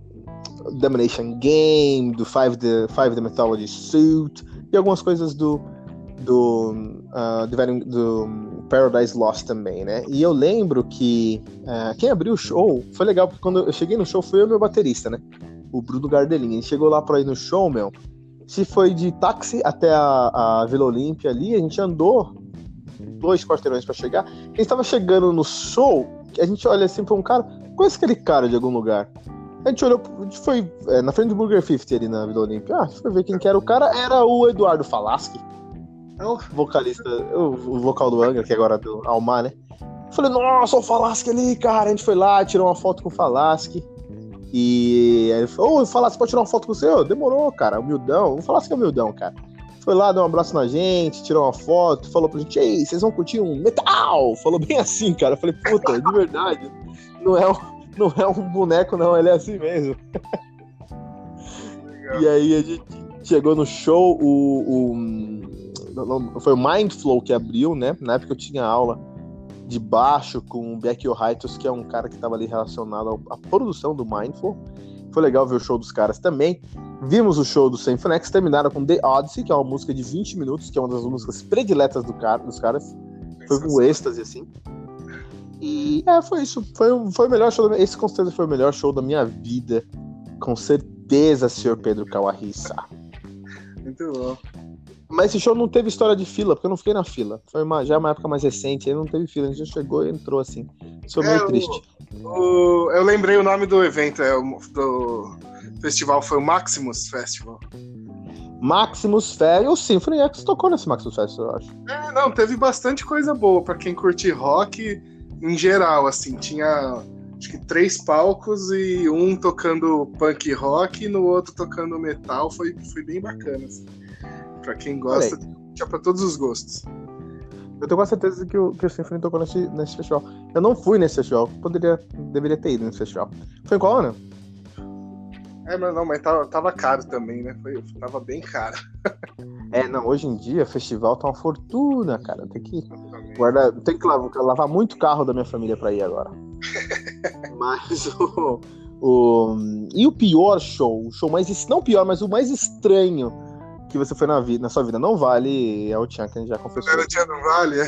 A: Domination Game, do Five the, Five the Mythology Suit, e algumas coisas do do, uh, do, do, Paradise Lost também, né? E eu lembro que uh, quem abriu o show foi legal, porque quando eu cheguei no show foi o meu baterista, né? O Bruno Gardelin. Ele chegou lá pra ir no show, meu. Se foi de táxi até a, a Vila Olímpia ali, a gente andou dois quarteirões para chegar. Ele estava chegando no show, a gente olha assim pra um cara, conhece aquele cara de algum lugar? A gente olhou, a gente foi é, na frente do Burger 50 ali na Vila Olímpia. Ah, foi ver quem que era o cara. Era o Eduardo Falaschi. É o vocalista, o, o vocal do Angra, que agora é do Almar, né? Falei, nossa, o Falasque ali, cara. A gente foi lá, tirou uma foto com o Falasque. E ele falou, ô, oh, Falasque, pode tirar uma foto com você? Oh, demorou, cara, humildão. O Falasque é humildão, cara. Foi lá, deu um abraço na gente, tirou uma foto, falou pra gente, ei, vocês vão curtir um metal? Falou bem *laughs* assim, cara. Eu falei, puta, de verdade. Não é um, não é um boneco, não, ele é assim mesmo. *laughs* e aí a gente chegou no show, o, o foi o Mindflow que abriu, né? Na época eu tinha aula de baixo com o Becky O'Haitos, que é um cara que estava ali relacionado à produção do Mindflow. Foi legal ver o show dos caras também. Vimos o show do Symphony terminaram com The Odyssey, que é uma música de 20 minutos, que é uma das músicas prediletas do cara, dos caras. Foi um êxtase, assim. E é, foi isso. Foi, foi o melhor show. Da, esse com certeza foi o melhor show da minha vida. Com certeza, senhor Pedro Kawarissa.
B: Muito bom.
A: Mas esse show não teve história de fila, porque eu não fiquei na fila. Foi uma, já uma época mais recente, aí não teve fila. A gente já chegou e entrou assim. Isso
B: É,
A: muito
B: o-
A: triste.
B: O- eu lembrei o nome do evento, é, o- do festival foi o Maximus Festival.
A: Maximus Fest. O Symphony X tocou nesse Maximus Fest, eu acho.
B: É, não, teve bastante coisa boa pra quem curte rock em geral, assim, tinha acho que três palcos e um tocando punk rock e no outro tocando metal, foi, foi bem bacana, assim. Pra quem gosta, *laughs* tinha pra todos os gostos.
A: Eu tenho quase certeza que o, que o Symphony tocou nesse, nesse festival. Eu não fui nesse festival, poderia, deveria ter ido nesse festival. Foi em qual ano?
B: É, mas não, mas tava, tava caro também, né? Foi, tava bem caro.
A: É, não, hoje em dia, festival tá uma fortuna, cara. Tem que guardar, tem que lavar, lavar muito carro da minha família pra ir agora. *laughs* Mas o, o. E o pior show, o show mais. Não pior, mas o mais estranho que você foi na, vida, na sua vida. Não vale é o Tchan, que a gente já confessou.
B: Era Dia do Vale, é?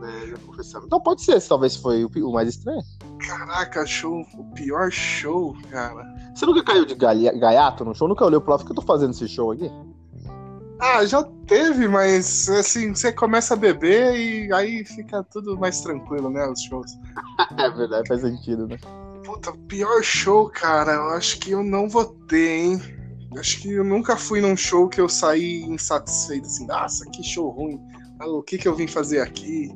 A: né, já confessamos. Então pode ser, talvez foi o, mais estranho.
B: Caraca, show, o pior show, cara.
A: Você nunca caiu de gaiato no show? Nunca olhou pro lado? Por que eu tô fazendo esse show aqui?
B: Ah, já teve, mas assim, você começa a beber e aí fica tudo mais tranquilo, né? Os shows. *laughs*
A: É verdade, faz sentido, né?
B: Puta, pior show, cara, eu acho que eu não vou ter, hein? Acho que eu nunca fui num show que eu saí insatisfeito, assim, nossa, que show ruim. O que que eu vim fazer aqui?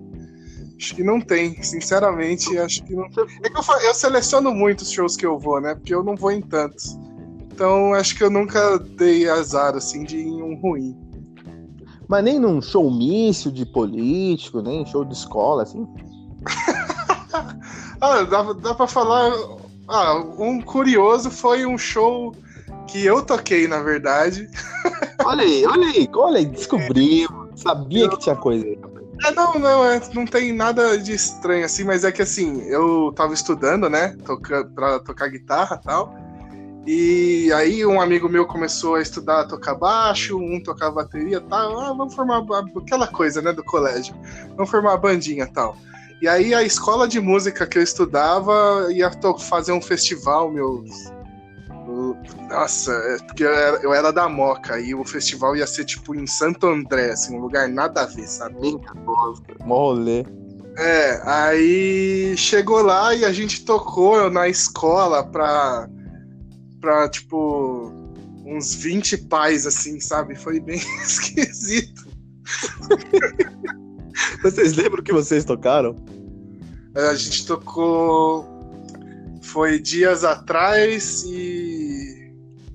B: Acho que não tem, sinceramente, acho que não. É que eu, eu seleciono muitos shows que eu vou, né? Porque eu não vou em tantos. Então, acho que eu nunca dei azar, assim, de ir em um ruim.
A: Mas nem num showmício de político, nem show de escola, assim. *laughs*
B: Ah, dá, dá pra falar. Ah, um curioso foi um show que eu toquei, na verdade.
A: Olha aí, olha aí, olha aí, *laughs* descobrimos. Sabia que tinha coisa aí.
B: É, não, não, é, não tem nada de estranho assim, mas é que assim, eu tava estudando, né, toca, pra tocar guitarra e tal. E aí um amigo meu começou a estudar a tocar baixo, um tocar bateria e tal. Ah, vamos formar aquela coisa, né, do colégio. Vamos formar uma bandinha e tal. E aí a escola de música que eu estudava ia fazer um festival, meu. Nossa, é porque eu era, eu era da Moca e o festival ia ser tipo em Santo André, assim, um lugar nada a ver, sabe?
A: Rolê.
B: É, aí chegou lá e a gente tocou na escola pra, pra tipo, uns 20 pais, assim, sabe? Foi bem *laughs* esquisito. *laughs*
A: Vocês lembram que vocês tocaram?
B: A gente tocou. Foi dias atrás e.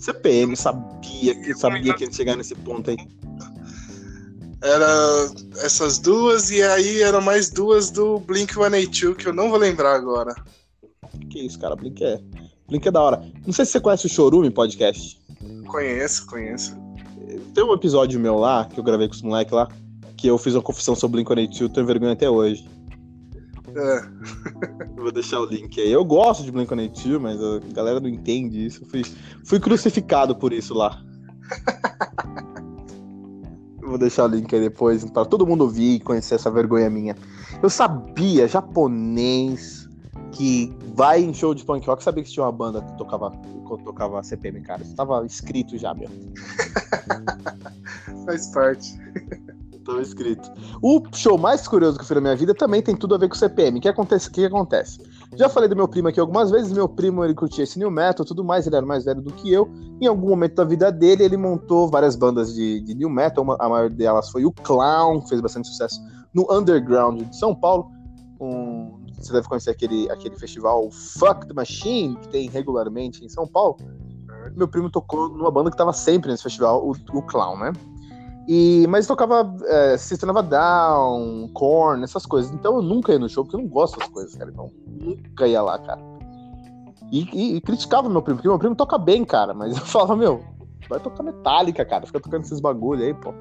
A: CPM, sabia que sabia que ia chegar nesse ponto aí.
B: Era essas duas, e aí eram mais duas do Blink 182, que eu não vou lembrar agora.
A: Que isso, cara, Blink é. Blink é da hora. Não sei se você conhece o Chorume Podcast.
B: Conheço, conheço.
A: Tem um episódio meu lá, que eu gravei com os moleques lá, que eu fiz uma confissão sobre Blink 182, tenho vergonha até hoje.
B: É. *laughs*
A: Vou deixar o link aí. Eu gosto de Blink 182, mas a galera não entende isso. Eu fui, fui crucificado por isso lá. *laughs* Vou deixar o link aí depois para todo mundo ouvir e conhecer essa vergonha minha. Eu sabia, japonês, que vai em show de punk rock, sabia que tinha uma banda que tocava, que tocava CPM, cara. Isso tava escrito já, meu. *laughs*
B: Faz parte.
A: Tava escrito. O show mais curioso que eu fiz na minha vida também tem tudo a ver com o CPM. O que acontece? O que acontece? Já falei do meu primo aqui algumas vezes. Meu primo ele curtia esse new metal, tudo mais. Ele era mais velho do que eu. Em algum momento da vida dele, ele montou várias bandas de, de new metal. Uma, a maior delas foi o Clown, que fez bastante sucesso no underground de São Paulo. Um, você deve conhecer aquele, aquele festival Fuck the Machine que tem regularmente em São Paulo. Meu primo tocou numa banda que estava sempre nesse festival, o, o Clown, né? E, mas tocava é, System of a Down, Korn, essas coisas. Então eu nunca ia no show, porque eu não gosto dessas coisas, cara. Então nunca ia lá, cara. E, e- e criticava meu primo, porque meu primo toca bem, cara. Mas *laughs* eu falava, meu, vai tocar Metallica, cara. Fica tocando esses bagulho aí, pô.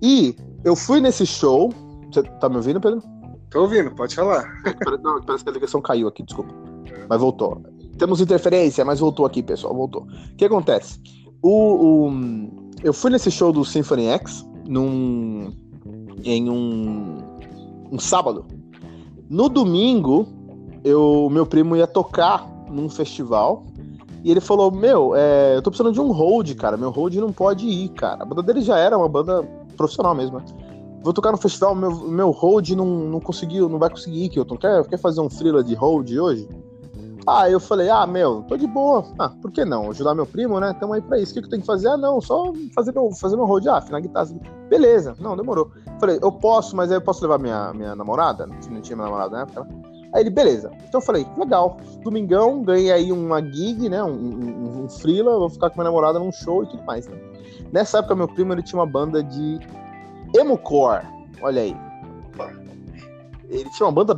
A: E eu fui nesse show. Você tá me ouvindo, Pedro?
B: Tô ouvindo, pode falar.
A: Não, parece que a ligação caiu aqui, desculpa. Mas voltou. Temos interferência, mas voltou aqui, pessoal. Voltou. O que acontece? O, o- eu fui nesse show do Symphony X num, em um, um sábado. No domingo, eu, meu primo ia tocar num festival E ele falou: Meu, é, eu tô precisando de um hold, cara. Meu hold não pode ir, cara. A banda dele já era uma banda profissional mesmo, né? Vou tocar no festival, meu, meu hold não, não conseguiu, não vai conseguir, Kilton. Quer, quer fazer um thriller de hold hoje? Ah, eu falei, ah, meu, tô de boa. Ah, por que não? Ajudar meu primo, né? Tamo aí pra isso. O que, que eu tenho que fazer? Ah, não, só fazer meu, fazer meu hold. Ah, afinar a guitarra. Beleza, não, demorou. Falei, eu posso, mas aí eu posso levar minha, minha namorada? Não tinha minha namorada na época. Aí ele, beleza. Então eu falei, legal. Domingão, ganhei aí uma gig, né? Um, um, um freela, vou ficar com minha namorada num show e tudo mais. Né? Nessa época, meu primo ele tinha uma banda de emocore. Olha aí. Ele tinha uma banda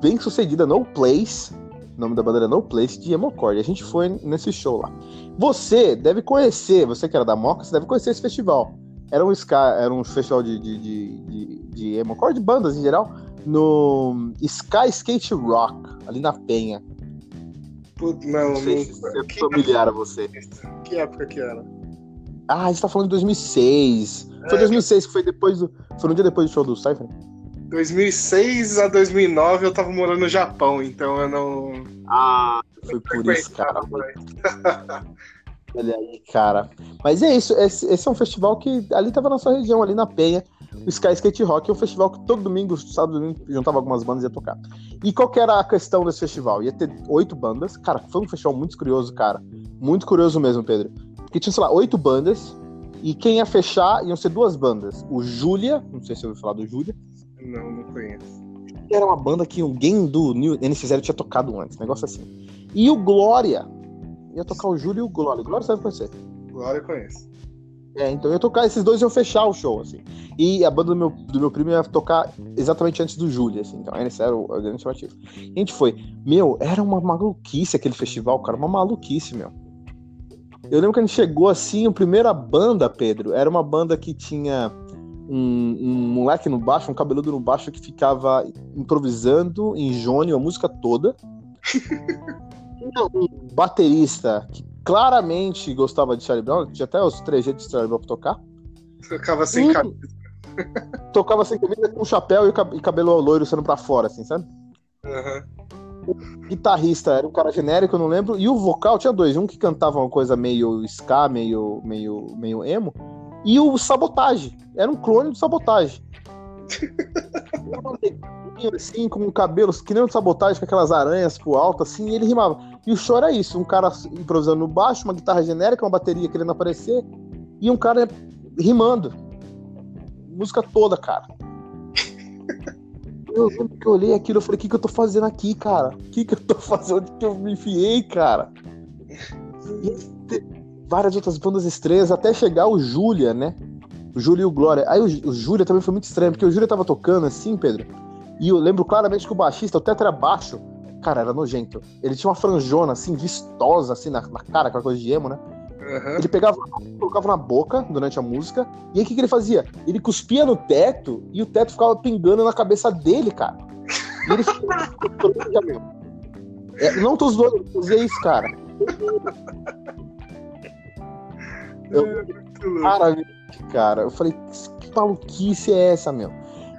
A: bem sucedida, No Place. O nome da banda era No Place de emocore. E a gente foi nesse show lá. Você deve conhecer, você que era da Moca, você deve conhecer esse festival. Era um, ska, era um festival de, de, de, de, de bandas em geral no Sky Skate Rock, ali na Penha.
B: Putz, não,
A: não sei se é familiar a você.
B: Que época que era?
A: Ah, a gente tá falando de 2006. Foi é, 2006 que foi depois do. Foi no dia depois do show do Cypher?
B: 2006 a 2009 eu tava morando no Japão, então eu não.
A: Ah, foi por isso, cara. *laughs* Olha aí, cara. Mas é isso, esse, esse, é um festival que ali tava na sua região, ali na Penha. O Sky Skate Rock é um festival que todo domingo, sábado domingo, juntava algumas bandas e ia tocar. E qual que era a questão desse festival? Ia ter oito bandas. Cara, foi um festival muito curioso, cara. Muito curioso mesmo, Pedro. Porque tinha, sei lá, oito bandas. E quem ia fechar iam ser duas bandas. O Júlia, não sei se você ouviu falar do Júlia.
B: Não, não conheço.
A: Era uma banda que alguém do New NX0 tinha tocado antes, negócio assim. E o Glória. Ia tocar o Júlio e o Glória. Glória deve conhecer.
B: Glória eu conheço.
A: É, então eu ia tocar, esses dois iam fechar o show, assim. E a banda do meu, do meu primo ia tocar exatamente antes do Júlio, assim. Então, esse era o, o grande chamativo. E a gente foi. Meu, era uma maluquice aquele festival, cara. Uma maluquice, meu. Eu lembro que a gente chegou assim, a primeira banda, Pedro, era uma banda que tinha um, um moleque no baixo, um cabeludo no baixo que ficava improvisando em Jônio a música toda. um baterista que claramente gostava de Charlie Brown, tinha até os três jeitos de Charlie Brown pra tocar.
B: Tocava sem e... camisa.
A: Tocava sem camisa com chapéu e cabelo loiro sendo pra fora, assim, sabe?
B: Uhum.
A: O guitarrista era um cara genérico, eu não lembro. E o vocal tinha dois. Um que cantava uma coisa meio ska, meio, meio, meio emo. E o Sabotage. Era um clone do Sabotage. *laughs* assim, com cabelos que nem o Sabotage, com aquelas aranhas pro alto, assim, e ele rimava. E o show era isso: um cara improvisando no baixo, uma guitarra genérica, uma bateria querendo aparecer, e um cara rimando. Música toda, cara. Eu lembro que eu olhei aquilo e falei, o que, que eu tô fazendo aqui, cara? O que, que eu tô fazendo? Onde que eu me enfiei, cara? E várias outras bandas estranhas, até chegar o Júlia, né? O Júlia e o Glória. Aí o, o Júlia também foi muito estranho, porque o Júlia tava tocando assim, Pedro. E eu lembro claramente que o baixista, o tetra baixo, cara, era nojento. Ele tinha uma franjona, assim, vistosa, assim, na, na cara, aquela coisa de emo, né? Uhum. Ele pegava, colocava na boca durante a música, e aí o que, que ele fazia? Ele cuspia no teto e o teto ficava pingando na cabeça dele, cara. E ele *laughs* é, Não tô zoando, eu fazia isso, cara. Eu, cara, cara, eu falei, que maluquice é essa, meu?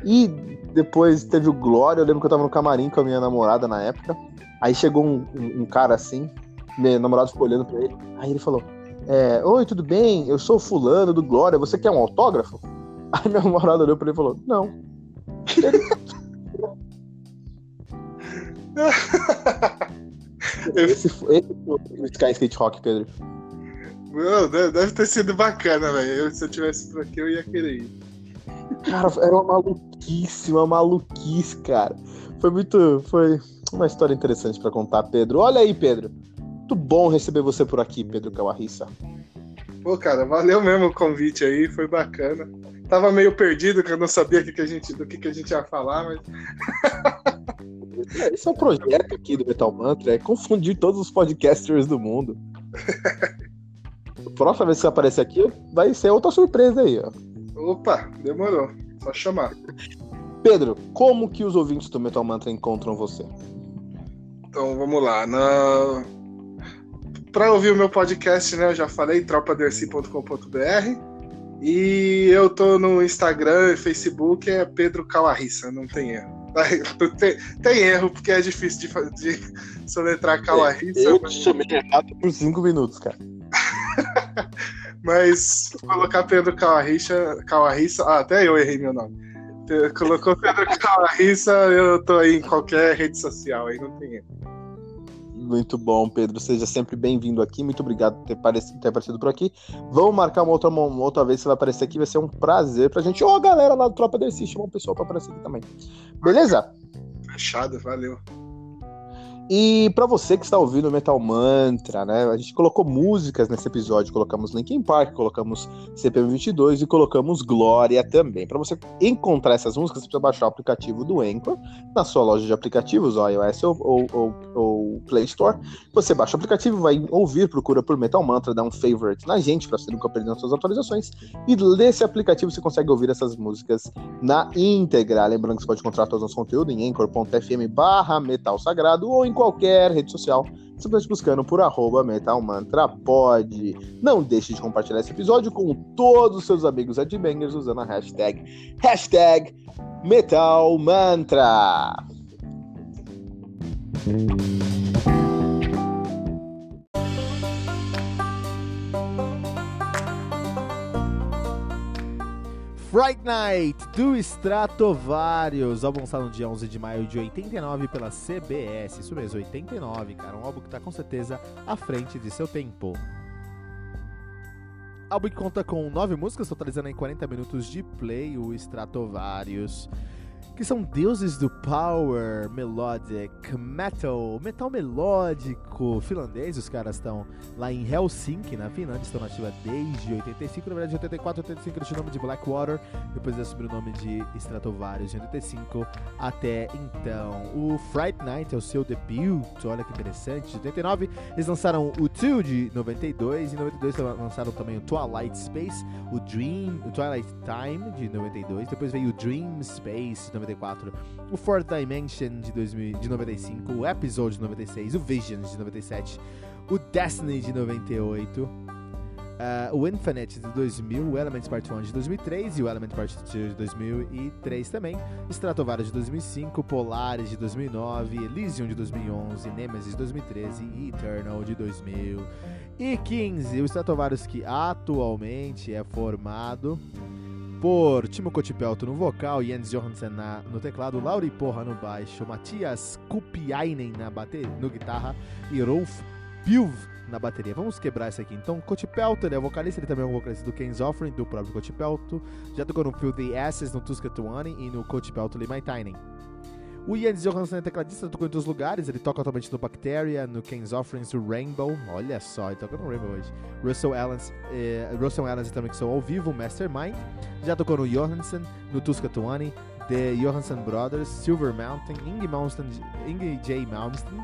A: E depois teve o Glória, eu lembro que eu tava no camarim com a minha namorada na época. Aí chegou um, um, um cara assim, meu namorado ficou olhando pra ele. Aí ele falou: é, Oi, tudo bem? Eu sou fulano do Glória, você quer um autógrafo? *laughs* Aí meu namorado olhou pra ele e falou: Não. *laughs* esse, foi, esse foi o Sky Skate Rock, Pedro.
B: Meu, deve ter sido bacana, velho. Se eu tivesse por aqui, eu ia querer ir.
A: Cara, era uma maluquice, uma maluquice, cara. Foi muito. Foi uma história interessante para contar, Pedro. Olha aí, Pedro. Muito bom receber você por aqui, Pedro Camarrissa.
B: Pô, cara, valeu mesmo o convite aí, foi bacana. Tava meio perdido, que eu não sabia que que a gente, do que, que a gente ia falar, mas.
A: Esse é o um projeto aqui do Metal Mantra, é confundir todos os podcasters do mundo. *laughs* Próxima vez que você aparecer aqui, vai ser outra surpresa aí, ó.
B: Opa, demorou. Só chamar.
A: Pedro, como que os ouvintes do Metal Mantra encontram você?
B: Então vamos lá. Na... Para ouvir o meu podcast, né? Eu já falei, tropaderci.com.br. E eu tô no Instagram e Facebook, é Pedro Calarissa, não tem erro. *laughs* Tem, tem, erro, porque é difícil de, de soletrar Kawahisa.
C: Eu te chamei errado por 5 minutos, cara. *laughs*
B: mas colocar Pedro Kawahisa, Kawahisa ah, até eu errei meu nome. Colocou Pedro Kawahisa, eu tô aí em qualquer rede social, aí não tem erro.
C: Muito bom, Pedro. Seja sempre bem-vindo aqui. Muito obrigado por ter, aparecido, ter aparecido por aqui. Vamos marcar uma outra, uma outra vez você vai aparecer aqui. Vai ser um prazer pra gente. Ô, oh, a galera lá do Tropa Dercy, chama um pessoal pra aparecer aqui também. Beleza?
B: Fechado, valeu.
C: E para você que está ouvindo Metal Mantra, né? A gente colocou músicas nesse episódio, colocamos Linkin Park, colocamos CPM 22 e colocamos Glória também. Para você encontrar essas músicas, você precisa baixar o aplicativo do Anchor na sua loja de aplicativos, iOS ou, ou, ou, ou Play Store. Você baixa o aplicativo, vai ouvir, procura por Metal Mantra, dá um favorite na gente para você nunca perder as suas atualizações. E nesse aplicativo você consegue ouvir essas músicas na íntegra. Lembrando que você pode encontrar todo o nosso conteúdo em anchor.fm barra metal sagrado ou em qualquer rede social, simplesmente buscando por arroba metalmantrapod. Não deixe de compartilhar esse episódio com todos os seus amigos adbangers usando a hashtag, hashtag metalmantra.
A: Fright Night do Stratovarius, álbum lançado no dia 11 de maio de 89 pela CBS. Isso mesmo, 89, cara. Um álbum que tá com certeza à frente de seu tempo. Álbum que conta com nove músicas, totalizando em 40 minutos de play, o Stratovarius que são deuses do power melodic metal, metal melódico finlandês. Os caras estão lá em Helsinki, na Finlândia, estão nativa desde 85, na verdade 84, 85 eles tinham o nome de Blackwater, depois eles assumiram o nome de Stratovarius de 85 até então. O Fright Night é o seu debut, olha que interessante, de 89. Eles lançaram o Two de 92, e em 92 lançaram também o Twilight Space, o Dream, o Twilight Time de 92, depois veio o Dream Space de 94, o Fourth Dimension de, 2000, de 95, o Episode de 96, o Visions de 97, o Destiny de 98, Uh, o Infinite de 2000, o Elements Part 1 de 2003 e o Element Part 2 de 2003 também, Stratovarius de 2005, Polaris de 2009, Elysium de 2011, Nemesis de 2013 e Eternal de 2015. O Stratovarius que atualmente é formado por Timo Kotipelto no vocal, Jens Johansen no teclado, Lauri Porra no baixo, Matias Kupiainen na bateria, no guitarra e Rolf Pilv na bateria. Vamos quebrar isso aqui. Então, Kotipelto, ele é vocalista, ele também é um vocalista do Ken's Offering, do próprio Kotipelto. Já tocou no Filthy Asses, no Tuska Tuani e no Kotipelto Limaitainen. O Jens Johansson é tecladista, tocou em dois lugares. Ele toca atualmente no Bacteria, no King's Offerings, no Rainbow. Olha só, ele toca no Rainbow hoje. Russell Allens, eh, Russell Allens também que são ao vivo, Mastermind. Já tocou no Johansson, no Tuska Tuani, The Johansson Brothers, Silver Mountain, Inge J. Malmsteen.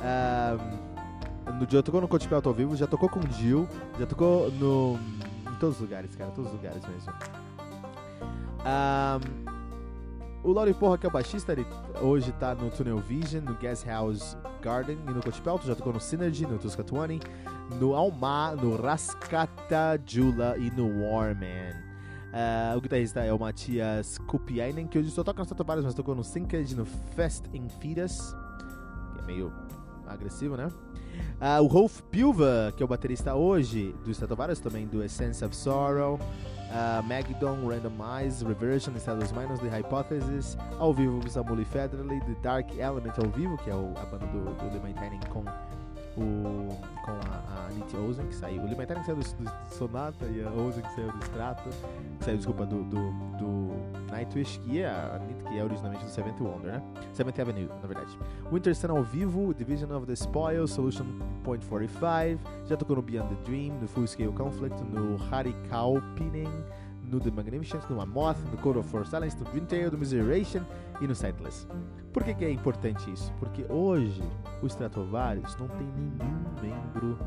A: Um, no, já tocou no Coach Belt ao vivo, já tocou com Jill, já tocou no, em todos os lugares, cara, todos os lugares mesmo. Um, o Laurie Porra, que é o baixista, ele hoje tá no Tunnel Vision, no Gas House Garden e no Coach Pelto, já tocou no Synergy, no Tuska 20, no Alma, no Rascata Jula e no Warman. Uh, o guitarrista é o Matias Kupiainen, que hoje só toca nos Tatubaras, mas tocou no Sinked, no Fest in Fetus, que é meio agressivo, né? Uh, o Rolf Pilva, que é o baterista hoje do Stratovarius, também do Essence of Sorrow uh, Magdon, Randomize, Reversion, Estados Minus, The Hypothesis, ao vivo Samuli Federally, The Dark Element ao vivo, que é o, a banda do, do The Maintaining com o, com a, a Anit Ozen, que saiu. O Lee que saiu do, do, Sonata e a Ozen que saiu do Strato, que saiu, desculpa, do, do, do Nightwish, que é a Anit, que é originalmente do Seventh Wonder, né? Seventh Avenue, na verdade. Winter Sun ao vivo, Division of the Spoil, Solution Point 45, já tocou no Beyond the Dream, no Full Scale Conflict, no Harikaupinen, no The Magnificent, no Amoth, no Code of For Silence, no Dream Tale, no Miseration e no Sightless. Por que, que, é importante isso? Porque hoje o Stratovarius não tem nenhum membro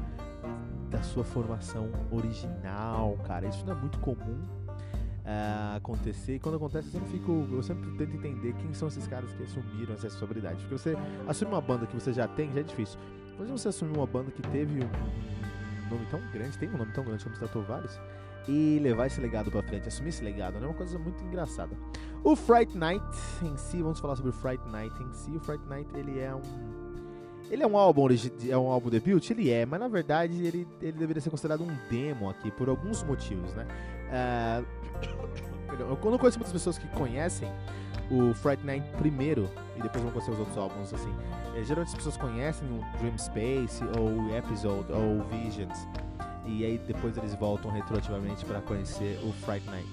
A: da sua formação original, cara. Isso não é muito comum uh, acontecer. E quando acontece, eu sempre fico. Eu sempre tento entender quem são esses caras que assumiram essa responsabilidade. Porque você assume uma banda que você já tem, já é difícil. Mas você assumir uma banda que teve um nome tão grande, tem um nome tão grande como Stratovarius, e levar esse legado pra frente, assumir esse legado, né? Uma coisa muito engraçada. O Fright Night em si, vamos falar sobre o Fright Night em si. O Fright Night, ele é um ele é um álbum é um álbum debut? Ele é, mas na verdade ele, ele deveria ser considerado um demo aqui por alguns motivos, né? *coughs* Uh, eu não conheço muitas pessoas que conhecem o Fright Night primeiro e depois vão conhecer os outros álbuns, assim. É, geralmente as pessoas conhecem o Dream Space ou Episode ou Visions e aí depois eles voltam retroativamente para conhecer o Fright Night.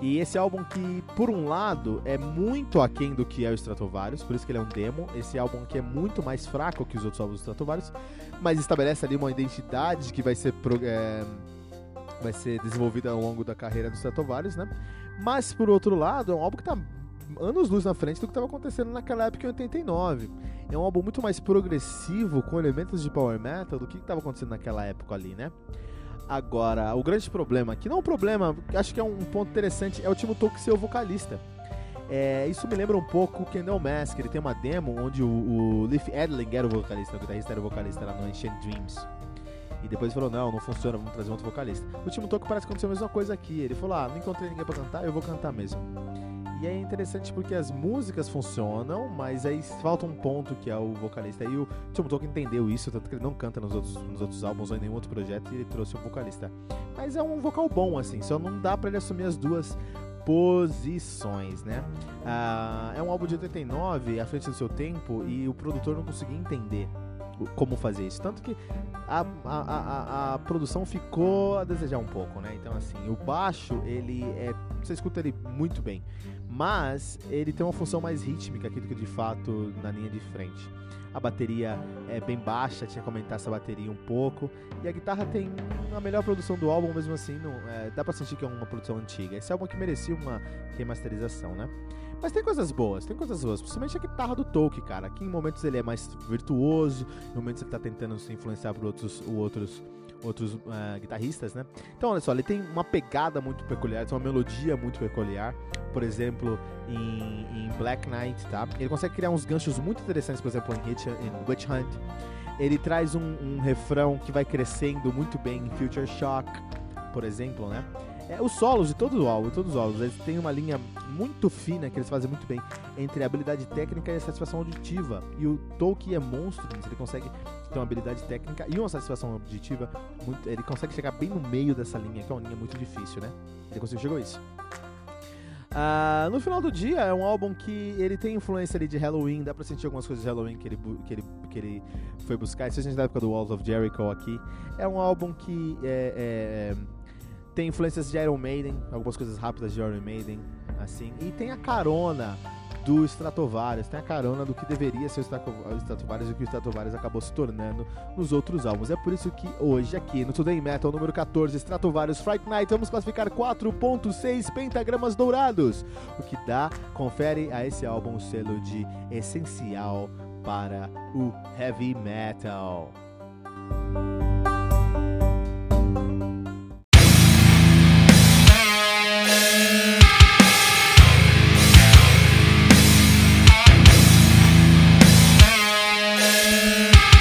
A: E esse álbum que, por um lado, é muito aquém do que é o Stratovarius, por isso que ele é um demo. Esse álbum que é muito mais fraco que os outros álbuns do Stratovarius, mas estabelece ali uma identidade que vai ser, é, vai ser desenvolvida ao longo da carreira do Stratovarius, né? Mas, por outro lado, é um álbum que está anos-luz na frente do que estava acontecendo naquela época em 89. É um álbum muito mais progressivo, com elementos de power metal, do que estava acontecendo naquela época ali, né? Agora, o grande problema, que não é um problema, acho que é um ponto interessante, é o Timo Tolkien ser o vocalista. É, isso me lembra um pouco o Kendall Mask, ele tem uma demo onde o, o Leif Edling era o vocalista, o guitarrista era o vocalista lá no Ancient Dreams. E depois ele falou, não, não funciona, vamos trazer outro vocalista. O Timo Tolkien parece que aconteceu a mesma coisa aqui. Ele falou, ah, não encontrei ninguém pra cantar, eu vou cantar mesmo. E é interessante porque as músicas funcionam, mas aí falta um ponto que é o vocalista. E o Tim Tolkien entendeu isso, tanto que ele não canta nos outros, nos outros álbuns ou em nenhum outro projeto e ele trouxe um vocalista. Mas é um vocal bom, assim, só não dá para ele assumir as duas posições, né? Ah, é um álbum de 89, à frente do seu tempo, e o produtor não conseguia entender como fazer isso. Tanto que a, a, a, a, produção ficou a desejar um pouco, né? Então, assim, o baixo, ele é. Você escuta ele muito bem. Mas ele tem uma função mais rítmica aqui do que de fato na linha de frente. A bateria é bem baixa, tinha que aumentar essa bateria um pouco. E a guitarra tem a melhor produção do álbum, mesmo assim, não, é, dá pra sentir que é uma produção antiga. Esse álbum que merecia uma remasterização, né? Mas tem coisas boas, tem coisas boas. Principalmente a guitarra do Tolkien, cara. Aqui em momentos ele é mais virtuoso, em momentos ele tá tentando se influenciar por outros, outros, outros uh, guitarristas, né? Então, olha só, ele tem uma pegada muito peculiar, tem uma melodia muito peculiar. Por exemplo, em, em Black Knight, tá? Ele consegue criar uns ganchos muito interessantes, por exemplo, em, Hitch, em Witch Hunt. Ele traz um, um refrão que vai crescendo muito bem em Future Shock, por exemplo, né? É, os solos de todo o álbum, todos os álbuns, eles têm uma linha muito fina que eles fazem muito bem entre a habilidade técnica e a satisfação auditiva. E o Tolkien é monstro ele consegue ter uma habilidade técnica e uma satisfação auditiva, muito, ele consegue chegar bem no meio dessa linha, que é uma linha muito difícil, né? Ele conseguiu chegar a isso. Uh, no final do dia, é um álbum que ele tem influência ali de Halloween, dá pra sentir algumas coisas de Halloween que ele, que ele, que ele foi buscar. Isso a gente da época do Walls of Jericho aqui. É um álbum que é, é tem influências de Iron Maiden, algumas coisas rápidas de Iron Maiden, assim. E tem a carona do Stratovarius, tem a carona do que deveria ser o Stratovarius e o que o Stratovarius acabou se tornando nos outros álbuns. É por isso que hoje aqui no Today Metal número 14, Stratovarius Fright Night, vamos classificar 4.6 pentagramas dourados, o que dá, confere a esse álbum o selo de essencial para o heavy metal.